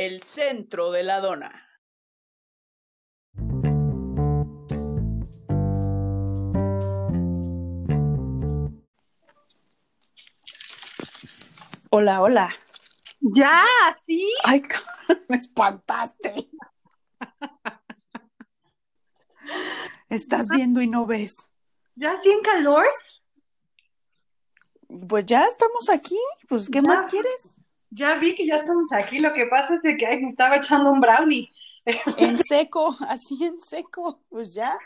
el centro de la dona. Hola, hola. Ya, sí. Ay, me espantaste. Estás viendo y no ves. ¿Ya sí en calor? Pues ya estamos aquí. Pues, ¿qué Ya. más quieres? Ya vi que ya estamos aquí. Lo que pasa es de que ay, me estaba echando un brownie. En seco, así en seco. Pues ya.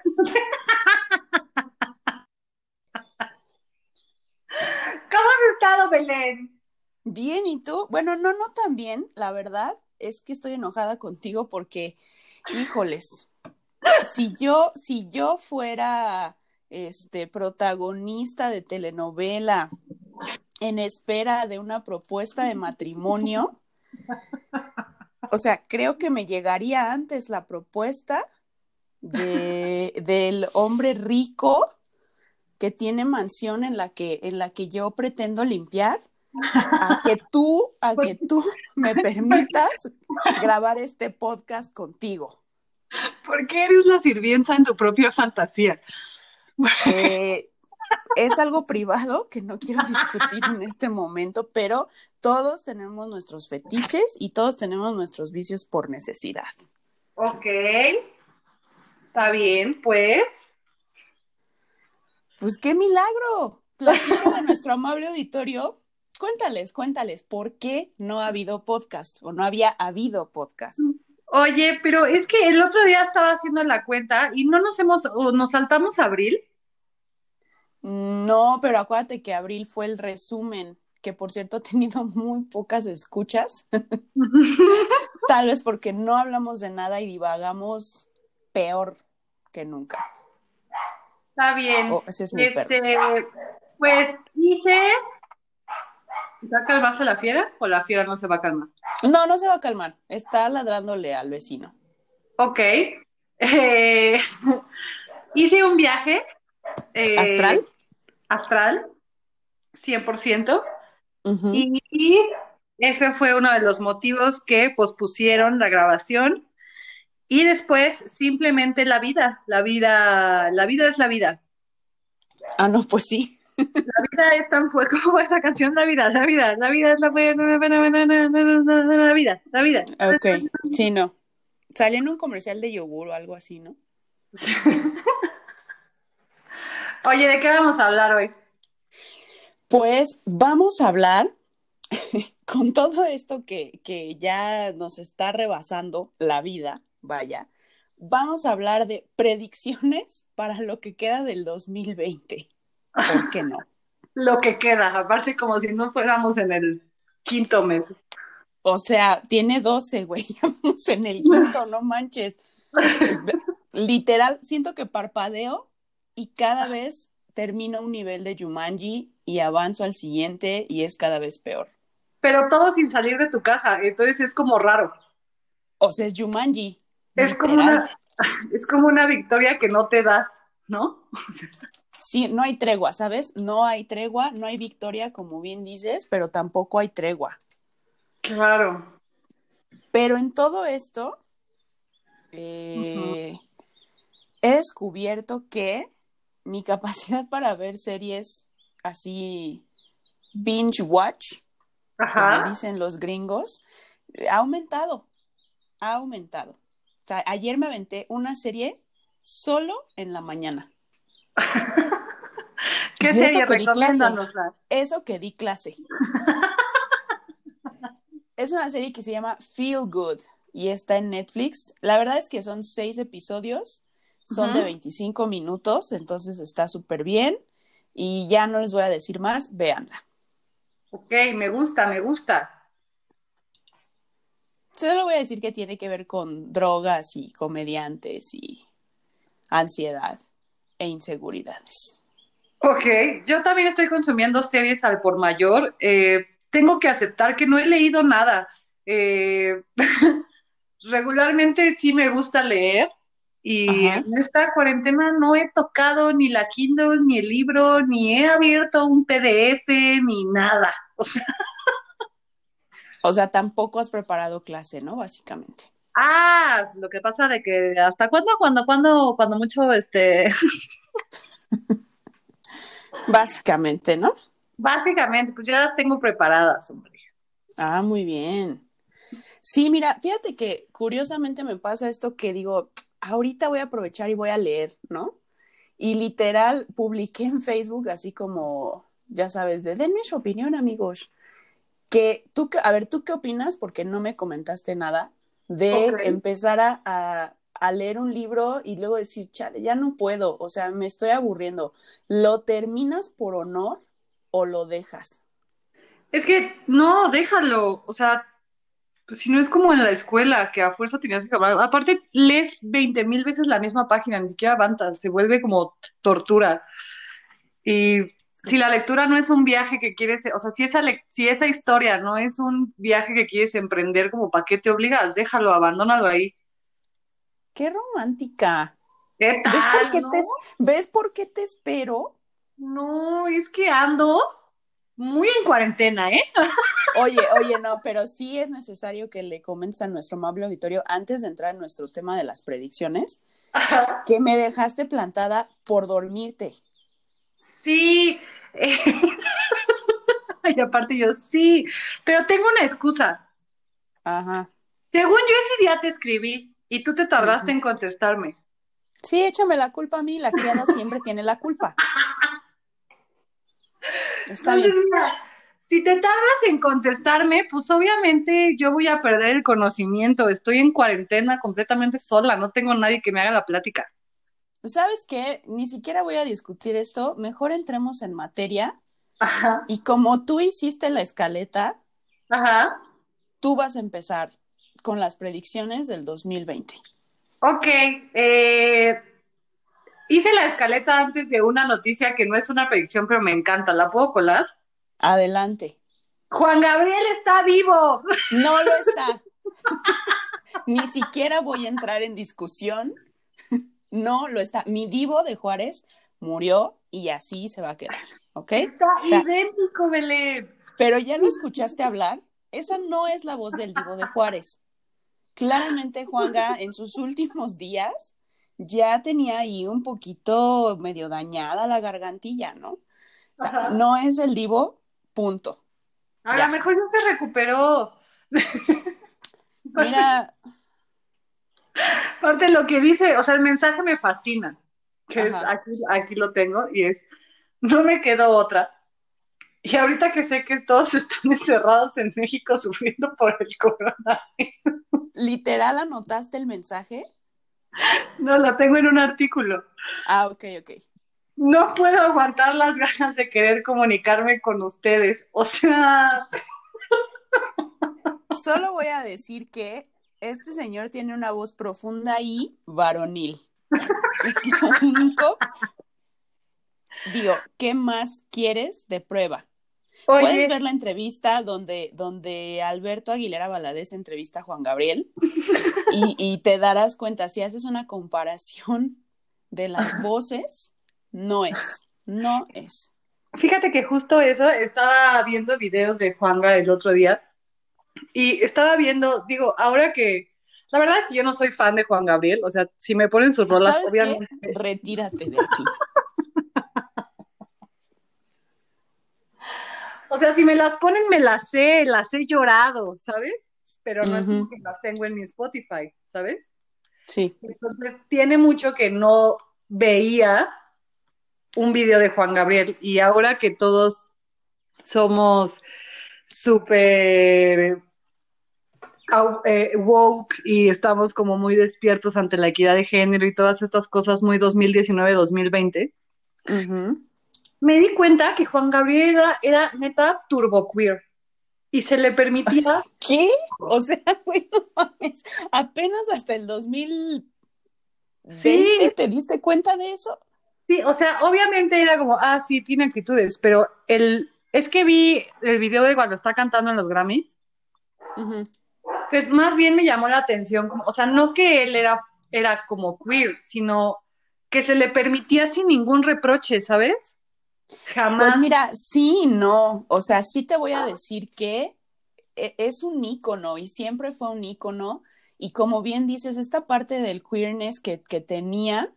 ¿Cómo has estado, Belén? Bien, ¿y tú? Bueno, no, no tan bien, la verdad. Es que estoy enojada contigo porque, híjoles, si yo, si yo fuera este protagonista de telenovela en espera de una propuesta de matrimonio, o sea, creo que me llegaría antes la propuesta de, del hombre rico que tiene mansión en la que, en la que yo pretendo limpiar a que tú, a que tú me permitas grabar este podcast contigo. ¿Por qué eres la sirvienta en tu propia fantasía? Eh, es algo privado que no quiero discutir en este momento, pero todos tenemos nuestros fetiches y todos tenemos nuestros vicios por necesidad. Ok. Está bien, pues. Pues qué milagro. Platícale a nuestro amable auditorio. Cuéntales, cuéntales, ¿por qué no ha habido podcast o no había habido podcast? Oye, pero es que el otro día estaba haciendo la cuenta y no nos hemos, o nos saltamos abril. No, pero acuérdate que abril fue el resumen, que por cierto ha tenido muy pocas escuchas, tal vez porque no hablamos de nada y divagamos peor que nunca. Está bien. Oh, ese es mi perro. Este, pues hice. ¿Va a calmarse la fiera o la fiera no se va a calmar? No, no se va a calmar, está ladrándole al vecino. Ok. Eh, hice un viaje. eh, ¿Astral? Astral, 100%. Ujú. Y, y ese fue uno de los motivos que pospusieron la grabación. Y después, simplemente la vida. La vida, la vida es la vida. Ah, no, pues sí. La vida es tan fuerte como esa canción, la vida, la vida, la vida es la la vida, la vida. Ok, sí, no. Salió en un comercial de yogur o algo así, ¿no? Oye, ¿de qué vamos a hablar hoy? Pues vamos a hablar con todo esto que, que ya nos está rebasando la vida, vaya, vamos a hablar de predicciones para lo que queda del 2020. ¿Por qué no? Lo que queda, aparte como si no fuéramos en el quinto mes. O sea, tiene 12, güey, vamos en el quinto, no manches. Literal, siento que parpadeo y cada vez termino un nivel de Jumanji y avanzo al siguiente y es cada vez peor. Pero todo sin salir de tu casa, entonces es como raro. O sea, es Jumanji. Es como una, es como una victoria que no te das, ¿no? Sí, no hay tregua, ¿sabes? No hay tregua, no hay victoria, como bien dices, pero tampoco hay tregua. Claro. Pero en todo esto, eh, he descubierto que mi capacidad para ver series así binge watch, como dicen los gringos, ha aumentado, ha aumentado. O sea, ayer me aventé una serie solo en la mañana. ¿Qué Y eso serie? que di clase. Recomiéndanosla. Eso que di clase. es una serie que se llama Feel Good y está en Netflix. La verdad es que son seis episodios, son de Ujú. 25 minutos, entonces está súper bien. Y ya no les voy a decir más, véanla. Ok, me gusta, me gusta. Solo voy a decir que tiene que ver con drogas y comediantes y ansiedad e inseguridades. Ok, yo también estoy consumiendo series al por mayor. Eh, tengo que aceptar que no he leído nada. Eh, regularmente sí me gusta leer y Ajá. en esta cuarentena no he tocado ni la Kindle, ni el libro, ni he abierto un PDF, ni nada. O sea, O sea, tampoco has preparado clase, ¿no? Básicamente. Ah, lo que pasa de que hasta cuándo, cuando, cuando, cuando mucho, este, Básicamente, ¿no? básicamente, pues ya las tengo preparadas, hombre. Ah, muy bien. Sí, mira, fíjate que curiosamente me pasa esto que digo, ahorita voy a aprovechar y voy a leer, ¿no? Y literal publiqué en Facebook así como, ya sabes, de denme su opinión, amigos. Que tú, a ver, ¿tú qué opinas? Porque no me comentaste nada de empezar a, a- a leer un libro y luego decir, chale, ya no puedo, o sea, me estoy aburriendo. ¿Lo terminas por honor o lo dejas? Es que, no, déjalo, o sea, pues si no es como en la escuela, que a fuerza tenías que acabar. Aparte, lees veinte mil veces la misma página, ni siquiera avanzas, se vuelve como tortura. Y si la lectura no es un viaje que quieres, o sea, si esa, si esa historia no es un viaje que quieres emprender, como para qué te obligas, déjalo, abandónalo ahí. ¡Qué romántica! ¿Qué ¿Ves por qué no? te, es- ¿ves por qué te espero? No, es que ando muy en cuarentena, ¿eh? Oye, oye, no, pero sí es necesario que le comentes a nuestro amable auditorio antes de entrar en nuestro tema de las predicciones, que me dejaste plantada por dormirte. Sí. eh, Y aparte yo, sí, pero tengo una excusa. Ajá. Según yo ese día te escribí y tú te tardaste en contestarme. Sí, échame la culpa a mí, la criada siempre tiene la culpa. Está Entonces, bien. mira, si te tardas en contestarme, pues obviamente yo voy a perder el conocimiento. Estoy en cuarentena completamente sola, no tengo nadie que me haga la plática. ¿Sabes qué? Ni siquiera voy a discutir esto, mejor entremos en materia Ajá, y como tú hiciste la escaleta, ajá. tú vas a empezar con las predicciones del 2020. Ok, eh, hice la escaleta antes de una noticia que no es una predicción, pero me encanta. ¿La puedo colar? Adelante. Juan Gabriel está vivo. No lo está. Ni siquiera voy a entrar en discusión. No lo está. Mi divo de Juárez murió y así se va a quedar, ¿ok? Está O sea- idéntico, Belén. Pero ya lo escuchaste hablar. Esa no es la voz del divo de Juárez. Claramente Juanga en sus últimos días ya tenía ahí un poquito medio dañada la gargantilla, ¿no? O sea, no es el divo, punto. A lo mejor ya se recuperó. Mira, Aparte lo que dice, o sea, el mensaje me fascina, que es, aquí, aquí lo tengo, y es, no me quedó otra. Y ahorita que sé que todos están encerrados en México sufriendo por el corona, literal anotaste el mensaje. No, lo tengo en un artículo. Ah, ok, ok. No puedo aguantar las ganas de querer comunicarme con ustedes. O sea, Solo voy a decir que este señor tiene una voz profunda y varonil. Es lo único. Digo, ¿qué más quieres de prueba? Puedes ver la entrevista donde, donde Alberto Aguilera Valadez entrevista a Juan Gabriel y, y te darás cuenta, si haces una comparación de las voces, no es, no es. Fíjate que justo eso, estaba viendo videos de Juanga el otro día y estaba viendo, digo, ahora que, la verdad es que yo no soy fan de Juan Gabriel, o sea, si me ponen sus rolas, ¿Sabes qué? obviamente, Retírate de aquí. O sea, si me las ponen, me las sé, las he llorado, ¿sabes? Pero no es como Ujú. que las tengo en mi Spotify, ¿sabes? Sí. Entonces, tiene mucho que no veía un video de Juan Gabriel y ahora que todos somos súper eh, woke y estamos como muy despiertos ante la equidad de género y todas estas cosas muy 2019-2020, Ujú. Me di cuenta que Juan Gabriel era, era neta turbo queer y se le permitía ¿Qué? O sea, güey, no mames. Apenas hasta el 2020 Sí. te diste cuenta de eso. Sí, o sea, obviamente era como, ah, sí, tiene actitudes, pero el, es que vi el video de cuando está cantando en los Grammys, pues más bien me llamó la atención, como, o sea, no que él era, era como queer, sino que se le permitía sin ningún reproche, ¿sabes? Jamás. Pues mira, sí y no. O sea, sí te voy a decir que e, es un ícono y siempre fue un ícono. Y como bien dices, esta parte del queerness que, que tenía,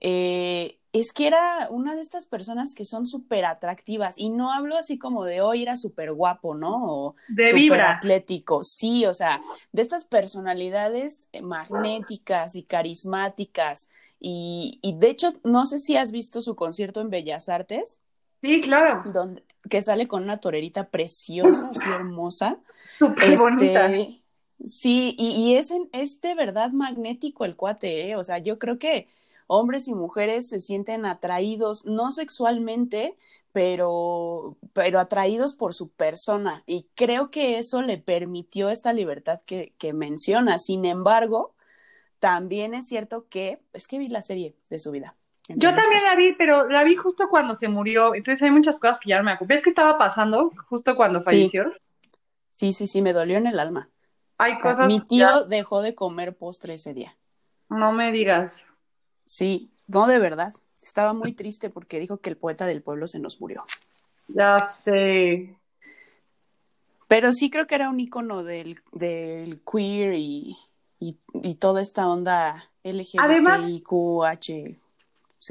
eh, es que era una de estas personas que son súper atractivas. Y no hablo así como de hoy era súper guapo, ¿no? O De súper vibra. atlético. Sí, o sea, de estas personalidades eh, magnéticas y carismáticas. Y, y de hecho, no sé si has visto su concierto en Bellas Artes, Sí, claro. donde, que sale con una torerita preciosa, así hermosa. Súper bonita. Este, sí, y, y es, en- es de verdad magnético el cuate, ¿eh? O sea, yo creo que hombres y mujeres se sienten atraídos, no sexualmente, pero, pero atraídos por su persona. Y creo que eso le permitió esta libertad que, que menciona. Sin embargo, también es cierto que, es que vi la serie de su vida. Yo también pues, la vi, pero la vi justo cuando se murió. Entonces hay muchas cosas que ya no me acuerdo. ¿Ves qué estaba pasando justo cuando falleció? sí, sí, sí, me dolió en el alma. Hay O sea, cosas mi ya tío dejó de comer postre ese día. no me digas. Sí, no de verdad. Estaba muy triste porque dijo que el poeta del pueblo se nos murió. Ya sé. Pero sí creo que era un icono del, del queer y, y, y toda esta onda Además, LGBTIQH.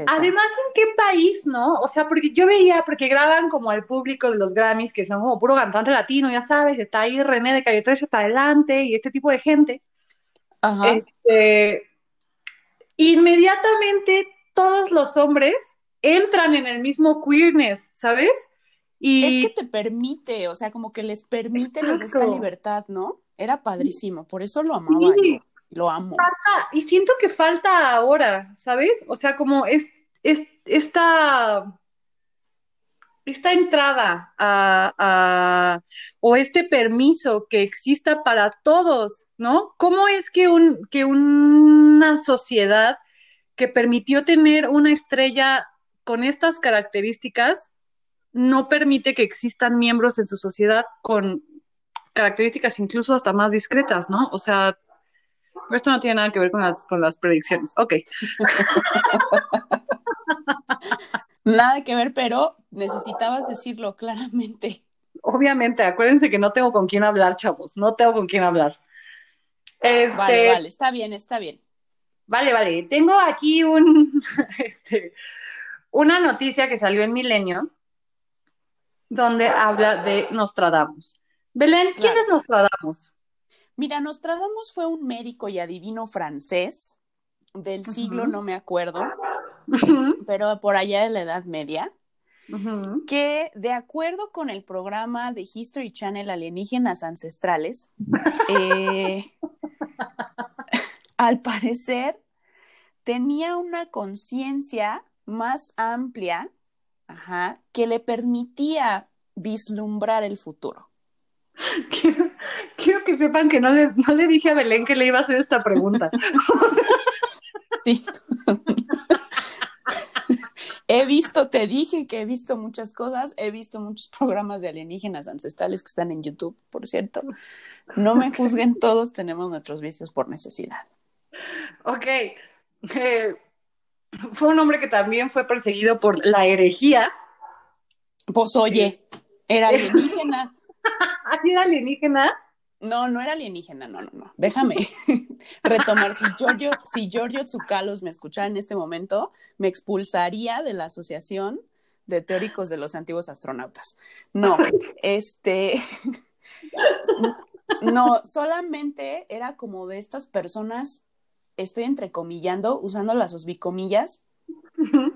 además, ¿en qué país, no? O sea, porque yo veía, porque graban como al público de los Grammys, que son como puro cantante latino, ya sabes, está ahí René de Calle 13 hasta adelante y este tipo de gente. Ajá. Este, inmediatamente todos los hombres entran en el mismo queerness, ¿sabes? Y Es que te permite, o sea, como que les permite les esta libertad, ¿no? Era padrísimo, por eso lo amaba Sí. yo, lo amo. falta- y siento que falta ahora, ¿sabes? O sea, como es, es esta, esta entrada a, a- o este permiso que exista para todos, ¿no? ¿Cómo es que, un, que una sociedad que permitió tener una estrella con estas características no permite que existan miembros en su sociedad con características incluso hasta más discretas, ¿no? O sea, esto no tiene nada que ver con las, con las predicciones. Ok, Nada que ver, pero necesitabas decirlo claramente. obviamente, acuérdense que no tengo con quién hablar, chavos, no tengo con quién hablar. Este, Vale, vale, está bien, está bien. Vale, vale. Tengo aquí un, este, una noticia que salió en Milenio donde habla de Nostradamus. Belén, ¿quién Claro. es Nostradamus? Mira, Nostradamus fue un médico y adivino francés del siglo, no me acuerdo, pero por allá de la Edad Media, que de acuerdo con el programa de History Channel Alienígenas Ancestrales, eh, al parecer tenía una conciencia más amplia, ajá, que le permitía vislumbrar el futuro. Quiero, quiero que sepan que no le, no le dije a Belén que le iba a hacer esta pregunta. Sí. He visto, te dije que he visto muchas cosas, he visto muchos programas de alienígenas ancestrales que están en YouTube, por cierto. No me juzguen, todos tenemos nuestros vicios por necesidad. Ok. Eh, fue un hombre que también fue perseguido por la herejía. Pues oye, era alienígena. ¿Así era alienígena? No, no era alienígena, no, no, no. Déjame retomar. Si Giorgio, si Giorgio Tsoukalos me escuchara en este momento, me expulsaría de la Asociación de Teóricos de los Antiguos Astronautas. No, este. No, solamente era como de estas personas, estoy entrecomillando, usando las osbicomillas,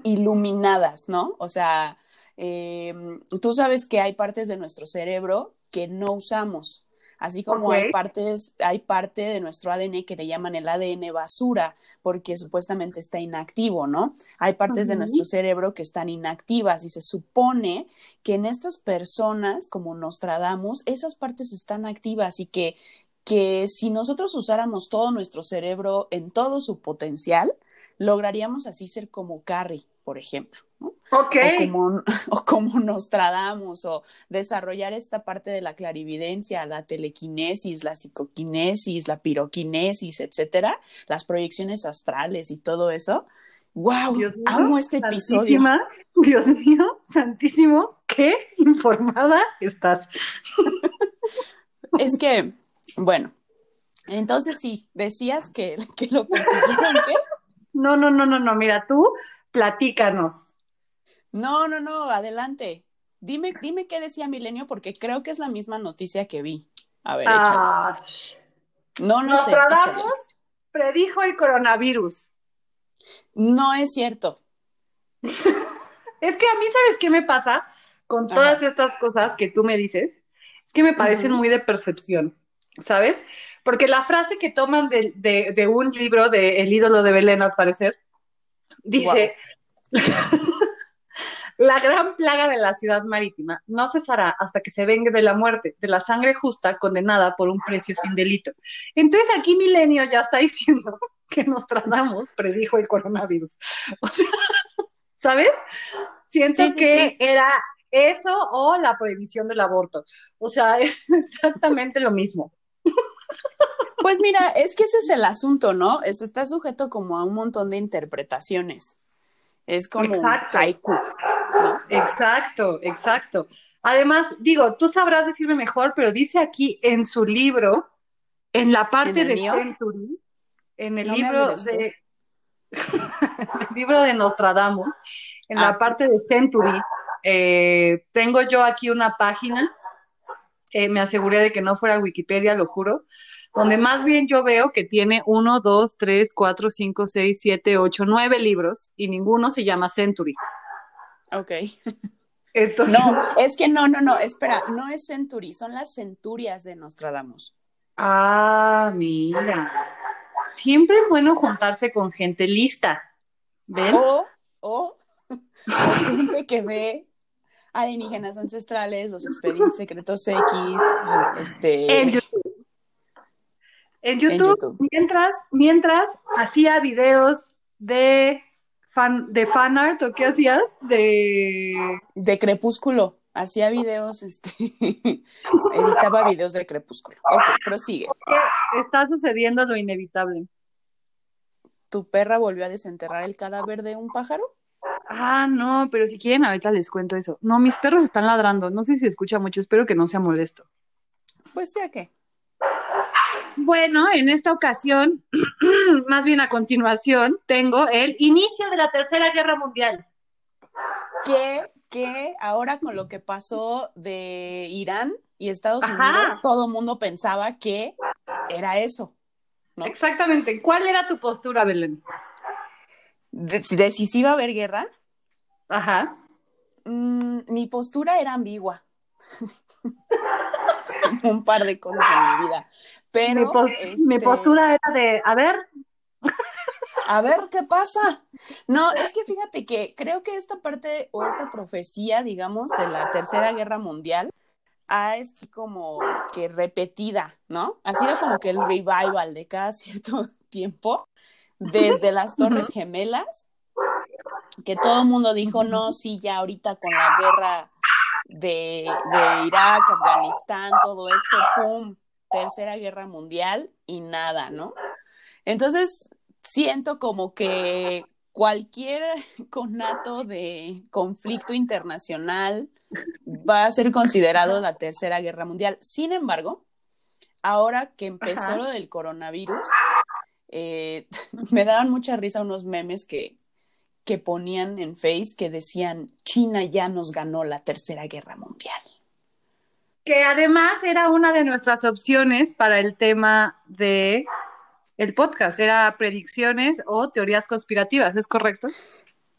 iluminadas, ¿no? O sea, eh, tú sabes que hay partes de nuestro cerebro que no usamos, así como hay partes, hay parte de nuestro ADN que le llaman el ADN basura, porque supuestamente está inactivo, ¿no? Hay partes de nuestro cerebro que están inactivas y se supone que en estas personas, como Nostradamus, esas partes están activas y que que si nosotros usáramos todo nuestro cerebro en todo su potencial, lograríamos así ser como Carrie, por ejemplo, ¿no? Ok. O como, o como Nostradamus, o desarrollar esta parte de la clarividencia, la telequinesis, la psicoquinesis, la piroquinesis, etcétera, las proyecciones astrales y todo eso. ¡Wow! Dios mío, Amo este episodio. Dios mío, santísimo, qué informada estás. Es que, bueno, entonces sí, decías que, que lo persiguieron, ¿qué? No, no, no, no, no, mira, tú platícanos. No, no, no, adelante. Dime, dime qué decía Milenio, porque creo que es la misma noticia que vi. A ver. Ah, No, no sé. Predijo el coronavirus. No es cierto. Es que a mí, ¿sabes qué me pasa con todas estas cosas que tú me dices? Es que me parecen muy de percepción, ¿sabes? Porque la frase que toman de, de- de un libro de El ídolo de Belén, al parecer, dice, la gran plaga de la ciudad marítima no cesará hasta que se vengue de la muerte, de la sangre justa condenada por un precio sin delito. Entonces aquí Milenio ya está diciendo que Nostradamus predijo el coronavirus. O sea, ¿sabes? Siento Sí, sí, que sí. era eso o la prohibición del aborto. O sea, es exactamente lo mismo. Pues mira, es que ese es el asunto, ¿no? Es, está sujeto como a un montón de interpretaciones. Es como Exacto. un haiku, ¿no? Exacto, exacto. Además, digo, tú sabrás decirme mejor, pero dice aquí en su libro, en la parte ¿En el de mío? Century, en el No libro de el libro de Nostradamus, en la Ah. parte de Century, eh, tengo yo aquí una página, eh, me aseguré de que no fuera Wikipedia, lo juro, donde más bien yo veo que tiene uno, dos, tres, cuatro, cinco, seis, siete, ocho, nueve libros y ninguno se llama Century. Ok. Entonces, No, es que no, no, no, espera, no es Century, son las centurias de Nostradamus. Ah, mira. Siempre es bueno juntarse con gente lista. ¿Ven? O, o, o gente que ve alienígenas ancestrales, los expedientes secretos X, este, En YouTube. En YouTube, YouTube. mientras, mientras hacía videos de fan, de fan art, ¿o qué hacías? De de Crepúsculo. Hacía videos, este, editaba videos de Crepúsculo. Ok, prosigue. está sucediendo lo inevitable. ¿Tu perra volvió a desenterrar el cadáver de un pájaro? Ah, no, pero si quieren, ahorita les cuento eso. No, mis perros están ladrando. No sé si escucha mucho, espero que no sea molesto. Pues ya que. Bueno, en esta ocasión, más bien a continuación, tengo el inicio de la Tercera Guerra Mundial. Que, que ahora con lo que pasó de Irán y Estados Ajá. Unidos, todo el mundo pensaba que era eso. ¿no? Exactamente. ¿Cuál era tu postura, Belén? De, de si sí iba a haber guerra, Ajá. mm, mi postura era ambigua. Un par de cosas en mi vida. Pero mi, mi este, postura era de, a ver, A ver qué pasa. No, es que fíjate que creo que esta parte o esta profecía, digamos, de la Tercera Guerra Mundial ha es como que repetida, ¿no? Ha sido como que el revival de cada cierto tiempo, desde las Torres Gemelas, que todo el mundo dijo, no, sí, ya ahorita con la guerra de, de Irak, Afganistán, todo esto, ¡pum! Tercera Guerra Mundial y nada, ¿no? Entonces, siento como que cualquier conato de conflicto internacional va a ser considerado la Tercera Guerra Mundial. Sin embargo, ahora que empezó Ajá. lo del coronavirus, eh, me daban mucha risa unos memes que, que ponían en Face que decían, China ya nos ganó la Tercera Guerra Mundial. que además era una de nuestras opciones para el tema de el podcast, era predicciones o teorías conspirativas, ¿es correcto?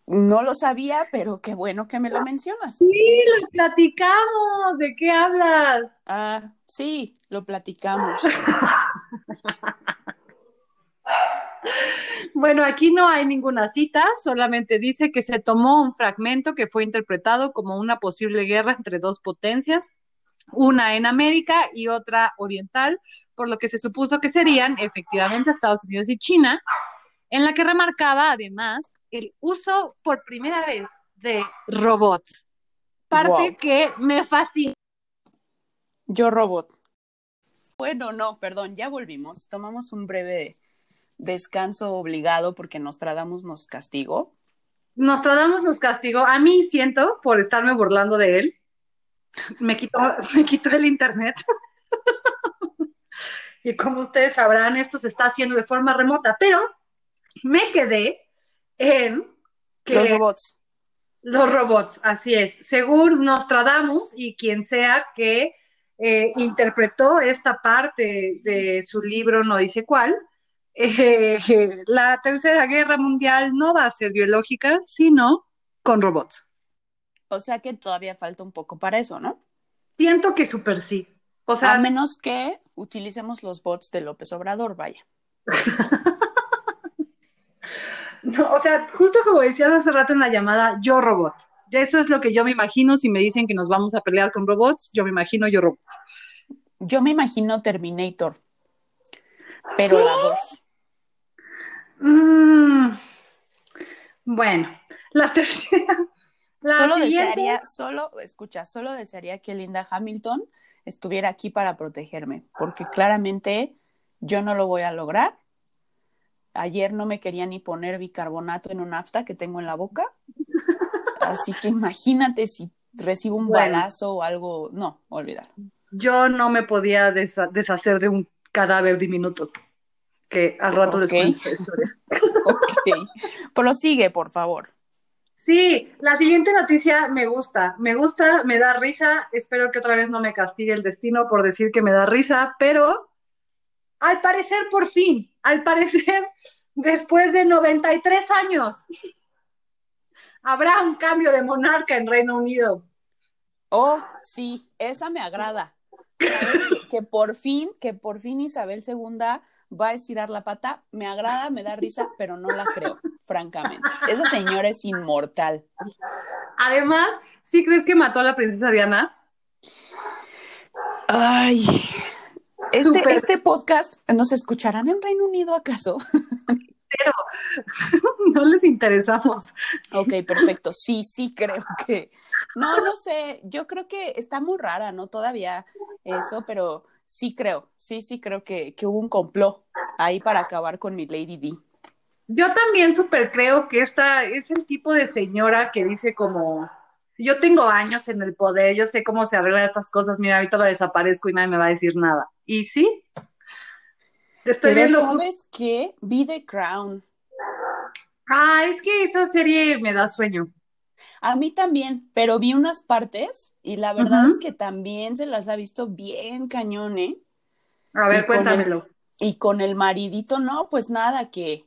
No lo sabía, pero qué bueno que me lo mencionas. Sí, lo platicamos, ¿de qué hablas? Ah, sí, lo platicamos. Bueno, aquí no hay ninguna cita, solamente dice que se tomó un fragmento que fue interpretado como una posible guerra entre dos potencias, una en América y otra oriental, por lo que se supuso que serían efectivamente Estados Unidos y China, en la que remarcaba además el uso por primera vez de robots, parte Wow. que me fascina. Yo robot. Bueno, no, perdón, ya volvimos. Tomamos un breve descanso obligado porque Nostradamus nos castigó. Nostradamus nos castigó, a mí siento, por estarme burlando de él, me quitó, me quitó el internet. y como ustedes sabrán, esto se está haciendo de forma remota, pero me quedé en que Los robots. los robots, así es. Según Nostradamus y quien sea que eh, interpretó esta parte de su libro, no dice cuál, eh, la tercera guerra mundial no va a ser biológica, sino con robots. O sea que todavía falta un poco para eso, ¿no? Siento que súper sí. O sea, A menos que utilicemos los bots de López Obrador, vaya. no, o sea, justo como decías hace rato en la llamada, yo robot. Eso es lo que yo me imagino si me dicen que nos vamos a pelear con robots, yo me imagino yo robot. Yo me imagino Terminator, pero la dos. Mm, bueno, la tercera. La Solo siguiente- desearía, solo, escucha, solo desearía que Linda Hamilton estuviera aquí para protegerme, porque claramente yo no lo voy a lograr. Ayer no me quería ni poner bicarbonato en un afta que tengo en la boca. Así que imagínate si recibo un Bueno. balazo o algo. No, olvídalo. yo no me podía deshacer de un cadáver diminuto. Que al rato les cuento esta historia. Ok. Prosigue, por favor. Sí, la siguiente noticia me gusta, me gusta, me da risa, espero que otra vez no me castigue el destino por decir que me da risa, pero al parecer por fin, al parecer después de 93 años, habrá un cambio de monarca en Reino Unido. Oh, sí, esa me agrada. ¿Sabes? Que, que por fin, que por fin Isabel II va a estirar la pata, me agrada, me da risa, pero no la creo, francamente. Esa señora es inmortal. Además, ¿sí crees que mató a la princesa Diana? Ay, este, este podcast, ¿nos escucharán en Reino Unido acaso? No les interesamos. Ok, perfecto. Sí, sí, creo que. No, no sé. Yo creo que está muy rara, ¿no? Todavía eso, pero sí creo. Sí, sí creo que, que hubo un complot ahí para acabar con mi Lady D. Yo también súper creo que esta es el tipo de señora que dice como, yo tengo años en el poder, yo sé cómo se arreglan estas cosas, mira, ahorita la desaparezco y nadie me va a decir nada. Y sí, estoy Pero viendo... ¿sabes qué? Vi The Crown. Ah, es que esa serie me da sueño. A mí también, pero vi unas partes y la verdad es que también se las ha visto bien cañón, ¿eh? A Y ver, con el- cuéntamelo. Y con el maridito, no, pues nada, que,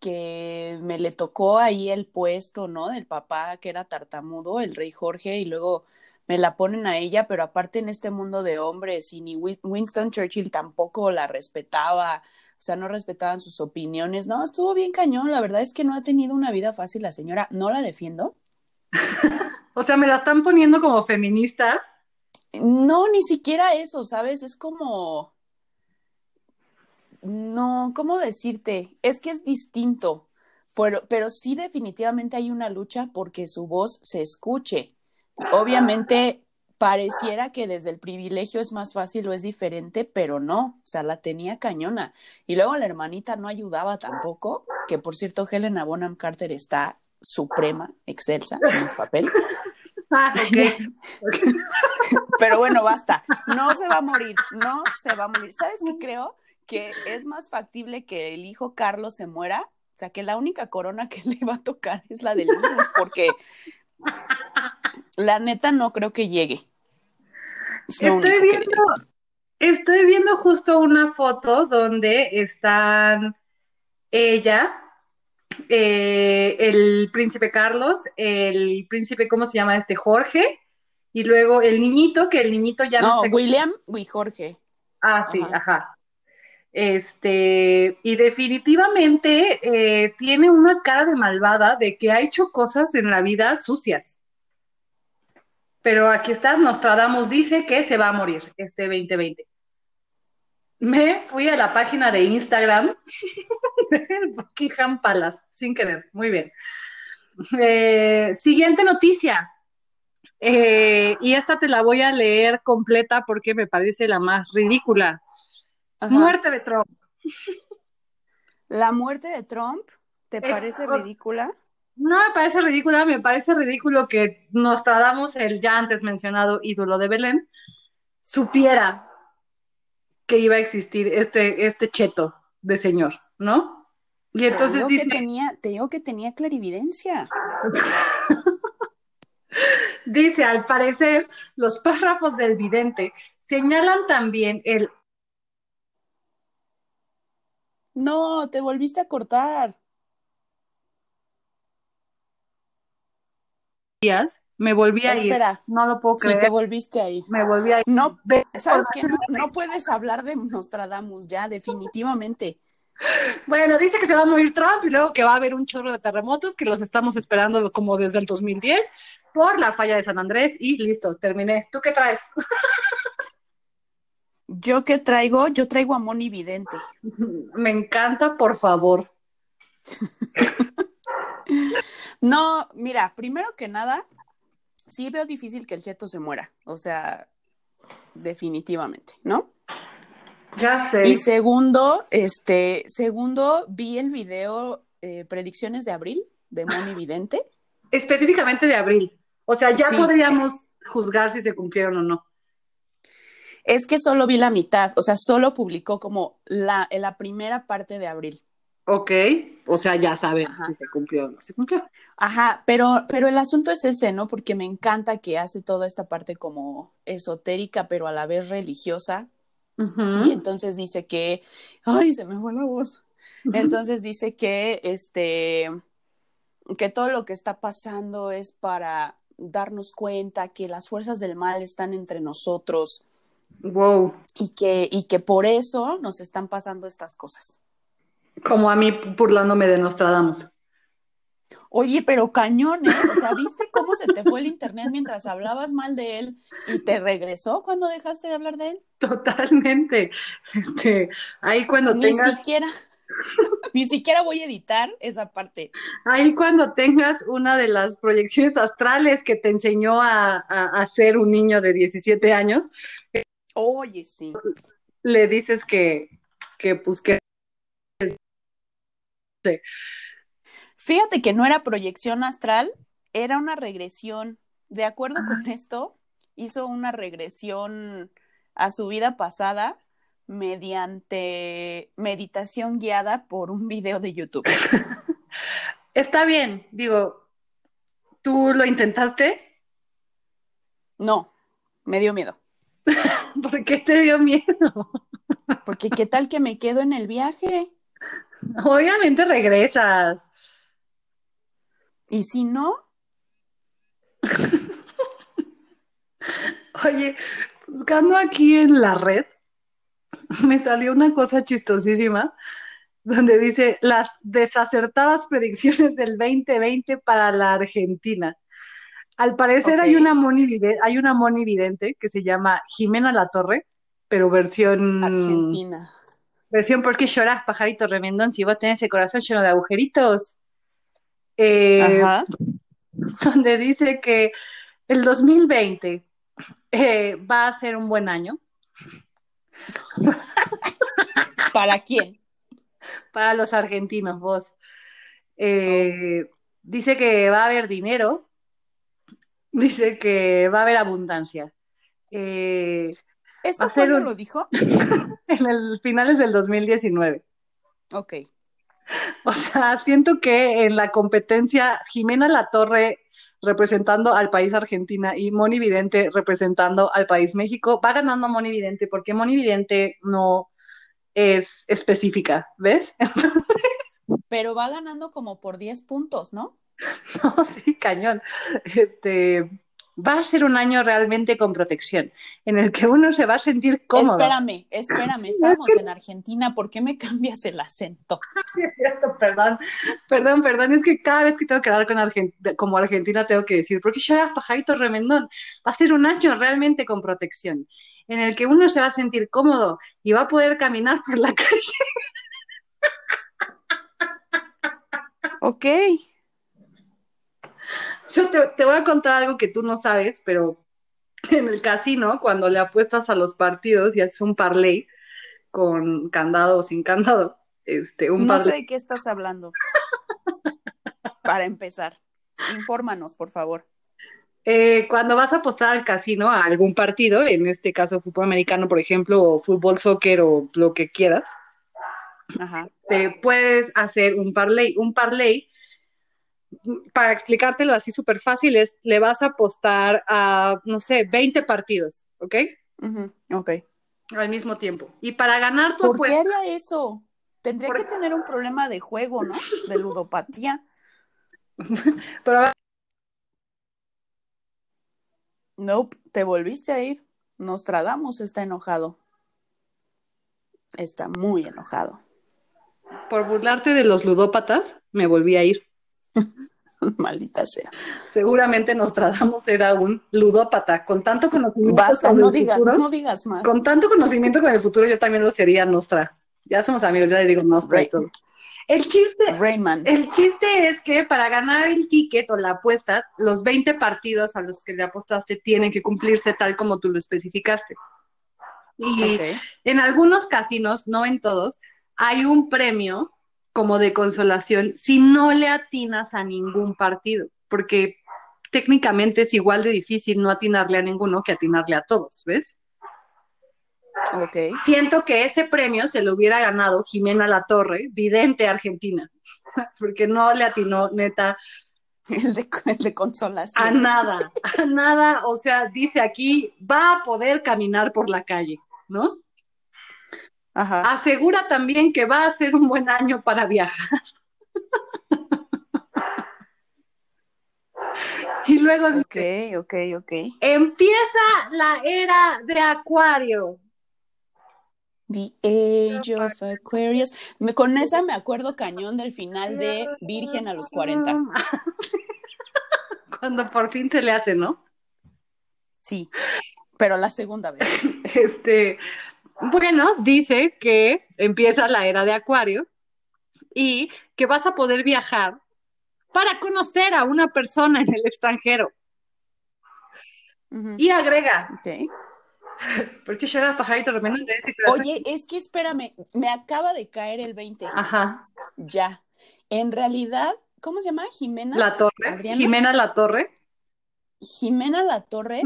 que me le tocó ahí el puesto, ¿no? Del papá que era tartamudo, el rey Jorge, y luego me la ponen a ella, pero aparte en este mundo de hombres, y ni Win- Winston Churchill tampoco la respetaba, o sea, no respetaban sus opiniones, no, estuvo bien cañón, la verdad es que no ha tenido una vida fácil la señora, no la defiendo. O sea, me la están poniendo como feminista. No, ni siquiera eso, ¿sabes? Es como... No, ¿cómo decirte? Es que es distinto, pero, pero sí definitivamente hay una lucha porque su voz se escuche. Obviamente pareciera que desde el privilegio es más fácil o es diferente, pero no, o sea, la tenía cañona. Y luego la hermanita no ayudaba tampoco, que por cierto Helena Bonham Carter está suprema, excelsa en ese papel. Ah. Pero bueno, basta. No se va a morir, no se va a morir. ¿Sabes qué creo? Que es más factible que el hijo Carlos se muera. O sea, que la única corona que le va a tocar es la del virus, porque la neta no creo que llegue. Es Estoy viendo, estoy viendo justo una foto donde están ella, eh, el príncipe Carlos, el príncipe, ¿cómo se llama este? Jorge, y luego el niñito, que el niñito ya no, No, sé. William y Jorge. Ah, sí, Ajá. ajá. Este, y definitivamente eh, tiene una cara de malvada de que ha hecho cosas en la vida sucias. Pero aquí está, Nostradamus dice que se va a morir este 2020. Me fui a la página de Instagram de Buckingham Palace, sin querer, muy bien. Eh, siguiente noticia. Eh, y esta te la voy a leer completa porque me parece la más ridícula. Ajá. Muerte de Trump. La muerte de Trump, ¿te Es- parece ridícula? No me parece ridícula, me parece ridículo que Nostradamus, el ya antes mencionado ídolo de Belén, supiera que iba a existir este, este cheto de señor, ¿no? Y entonces te dice... Que tenía, te digo que tenía clarividencia. dice, al parecer, los párrafos del vidente señalan también el... No, te volviste a cortar. Me volví a Espera, ir. No lo puedo creer. Sí, te volviste a ir. Me volví a ir. No, ¿sabes qué? No, no, puedes hablar de Nostradamus ya, definitivamente. Bueno, dice que se va a morir Trump y luego que va a haber un chorro de terremotos que los estamos esperando como desde el 2010 por la falla de San Andrés y listo, terminé. ¿Tú qué traes? ¿Yo qué traigo? Yo traigo a Moni Vidente. Me encanta, por favor. no, mira, primero que nada, sí veo difícil que el cheto se muera. O sea, definitivamente, ¿no? Ya sé. Y segundo, este, segundo, vi el video eh, Predicciones de Abril de Moni Vidente. Específicamente de abril. O sea, ya sí. podríamos juzgar si se cumplieron o no. Es que solo vi la mitad, o sea, solo publicó como la, la primera parte de abril. Ok, o sea, ya saben Ajá. si se cumplió o no se cumplió. Ajá, pero, pero el asunto es ese, ¿no? Porque me encanta que hace toda esta parte como esotérica, pero a la vez religiosa. Uh -huh. Y entonces dice que, ay, se me fue la voz. Uh -huh. Entonces dice que, este, que todo lo que está pasando es para darnos cuenta que las fuerzas del mal están entre nosotros. Wow. Y que, y que por eso nos están pasando estas cosas. Como a mí burlándome de Nostradamus. Oye, pero cañón, ¿eh? O sea, ¿viste cómo se te fue el internet mientras hablabas mal de él y te regresó cuando dejaste de hablar de él? Totalmente. Este, ahí cuando ni tengas... Ni siquiera, ni siquiera voy a editar esa parte. Ahí cuando tengas una de las proyecciones astrales que te enseñó a, a, a ser un niño de 17 años. Oye, sí. Le dices que, que pues que Fíjate que no era proyección astral, era una regresión. De acuerdo con esto, hizo una regresión a su vida pasada mediante meditación guiada por un video de YouTube. Está bien, digo, ¿tú lo intentaste? No, me dio miedo. ¿Por qué te dio miedo? Porque qué tal que me quedo en el viaje. Obviamente regresas. ¿Y si no? Oye, buscando aquí en la red, me salió una cosa chistosísima donde dice las desacertadas predicciones del 2020 para la Argentina. Al parecer okay. hay una moni hay una moni vidente que se llama Jimena La Torre, pero versión Argentina. Versión ¿Por qué lloras, pajarito remendón, si vos tenés ese corazón lleno de agujeritos? Eh, donde dice que el 2020 eh, va a ser un buen año. ¿Para quién? Para los argentinos, vos. Eh, oh. Dice que va a haber dinero. Dice que va a haber abundancia. Eh, ¿Esto cuándo un... lo dijo? en el finales del 2019. Ok. O sea, siento que en la competencia, Jimena La Torre representando al país Argentina y Moni Vidente representando al país México, va ganando Moni Vidente porque Moni Vidente no es específica, ¿ves? Entonces... Pero va ganando como por 10 puntos, ¿no? No, sí, cañón. Este, va a ser un año realmente con protección, en el que uno se va a sentir cómodo. Espérame, espérame, estamos en Argentina, ¿por qué me cambias el acento? Sí, es cierto, perdón, perdón, perdón, es que cada vez que tengo que hablar con Argent como Argentina tengo que decir, porque ya pajarito remendón, va a ser un año realmente con protección, en el que uno se va a sentir cómodo y va a poder caminar por la calle. Ok. Yo te, te, voy a contar algo que tú no sabes, pero en el casino, cuando le apuestas a los partidos y haces un parlay con candado o sin candado, este, un no parlay. sé de qué estás hablando. Para empezar, infórmanos, por favor. eh, cuando vas a apostar al casino a algún partido, en este caso fútbol americano, por ejemplo, o fútbol, soccer o lo que quieras, Ajá. te puedes hacer un parlay. Un parlay, para explicártelo así súper fácil, es le vas a apostar a, no sé, 20 partidos, ¿ok? Ok. Al mismo tiempo. Y para ganar tu ¿Por qué apuesta, haría eso? Tendría que tener un problema de juego, ¿no? De ludopatía. pero Nope, te volviste a ir. Nostradamus está enojado. Está muy enojado. por burlarte de los ludópatas, me volví a ir. Maldita sea. Seguramente Nostradamus era un ludópata. Con tanto conocimiento Basta, no futuro, no digas más. con tanto conocimiento con el futuro, yo también lo sería Nostra. Ya somos amigos, ya le digo Nostra y todo. El chiste, Rayman. el chiste es que para ganar el ticket o la apuesta, los 20 partidos a los que le apostaste tienen que cumplirse tal como tú lo especificaste. Y en algunos casinos, no en todos, hay un premio como de consolación si no le atinas a ningún partido, porque técnicamente es igual de difícil no atinarle a ninguno que atinarle a todos, ¿ves? Ok. Siento que ese premio se lo hubiera ganado Jimena La Torre, vidente argentina, porque no le atinó neta El de, el de a consolación. nada, a nada, o sea, dice aquí, va a poder caminar por la calle, ¿no? Ajá. Asegura también que va a ser un buen año para viajar. y luego dice, Ok, ok, ok. empieza la era de Acuario. The Age of Aquarius. Me- con esa me acuerdo cañón del final de Virgen a los 40. Cuando por fin se le hace, ¿no? Sí, pero la segunda vez. Este, bueno, dice que empieza la era de Acuario y que vas a poder viajar para conocer a una persona en el extranjero. Y agrega, Ok. ¿por qué lloras, pajarito corazón? Oye, es que espérame, me acaba de caer el 20. Ajá, Ya. En realidad, ¿cómo se llama? Jimena. La Torre, ¿Adriana? Jimena La Torre. Jimena La Torre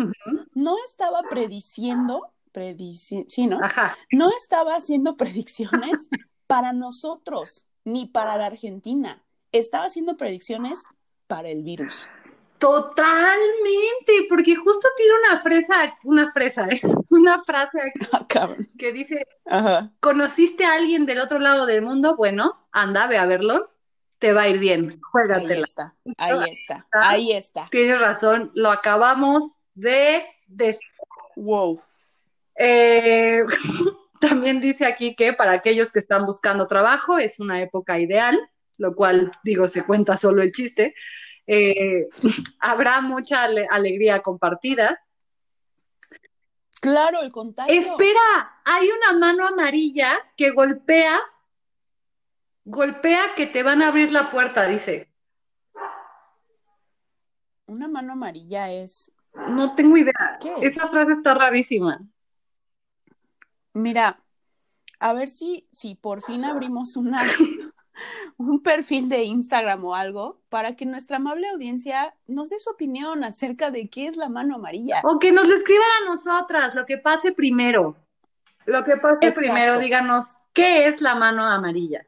no estaba prediciendo, predici sí, ¿no? Ajá, No estaba haciendo predicciones para nosotros, ni para la Argentina. Estaba haciendo predicciones para el virus. totalmente, porque justo tiene una fresa, una fresa, ¿eh? Una frase aquí Ah, que dice, Ajá. ¿conociste a alguien del otro lado del mundo? Bueno, anda, ve a verlo, te va a ir bien, Ahí juégatela. está, ahí está, ahí está. Tienes razón, lo acabamos de decir. Wow. Eh, también dice aquí que para aquellos que están buscando trabajo es una época ideal, lo cual digo, se cuenta solo el chiste. Eh, habrá mucha ale- alegría compartida. Claro, el contagio. Espera, hay una mano amarilla que golpea, golpea que te van a abrir la puerta, dice. Una mano amarilla es. No tengo idea. Esa frase está rarísima. Mira, a ver si, si por fin abrimos una, un perfil de Instagram o algo para que nuestra amable audiencia nos dé su opinión acerca de qué es la mano amarilla. O que nos lo escriban a nosotras, lo que pase primero. Lo que pase Exacto. primero, díganos qué es la mano amarilla.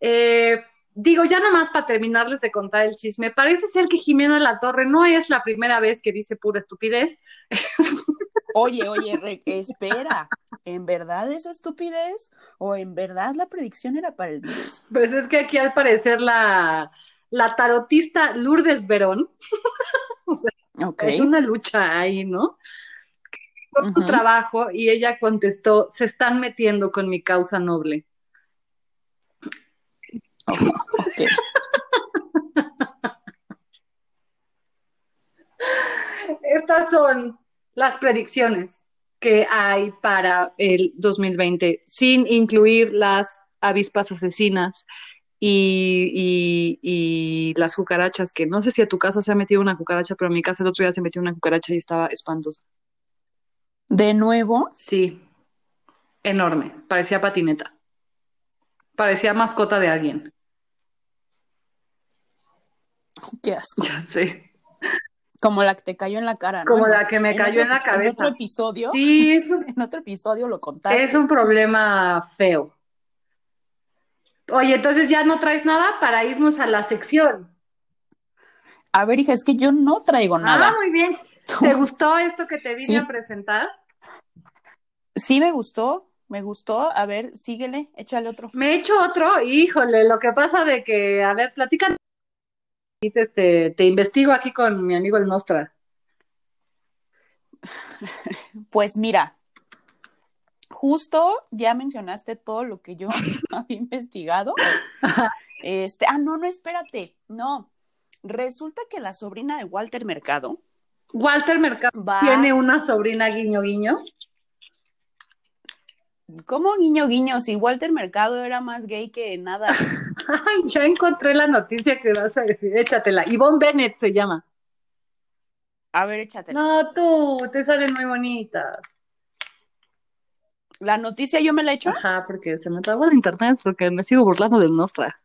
Eh, digo, ya nomás para terminarles de contar el chisme, parece ser que Jimena La Torre no es la primera vez que dice pura estupidez. Oye, oye, re- espera, ¿en verdad es estupidez o en verdad la predicción era para el virus? Pues es que aquí al parecer la, la tarotista Lourdes Verón, Ok. hay una lucha ahí, ¿no? Con su trabajo y ella contestó, se están metiendo con mi causa noble. Estas son las predicciones que hay para el 2020, sin incluir las avispas asesinas y, y- y las cucarachas, que no sé si a tu casa se ha metido una cucaracha, pero a mi casa el otro día se metió una cucaracha y estaba espantosa. De nuevo, Sí, enorme, parecía patineta, parecía mascota de alguien, qué asco. ya sé. Como la que te cayó en la cara, ¿no? Como la que me en cayó otro en la epi- En cabeza. otro episodio, Sí, es un, en otro episodio lo contaste. es un problema feo. Oye, entonces ya no traes nada para irnos a la sección. A ver, hija, es que yo no traigo Ah, nada. muy bien. Tú- ¿Te gustó esto que te vine Sí. a presentar? Sí me gustó, me gustó. A ver, síguele, échale otro. Me he hecho otro, híjole, lo que pasa de que, a ver, platica. Este, te investigo aquí con mi amigo el Nostra. Pues mira, justo ya mencionaste todo lo que yo había investigado. Este, ah, no, no, espérate, no. Resulta que la sobrina de Walter Mercado Walter Mercado va. tiene una sobrina guiño guiño. ¿Cómo guiño guiño? Si Walter Mercado era más gay que nada. Ay, ya encontré la noticia que vas a decir, échatela. Yvonne Bennett se llama. A ver, échatela. No, tú, te salen muy bonitas. La noticia yo me la he hecho. Ajá, porque se me trabó el internet, porque me sigo burlando del Nostra.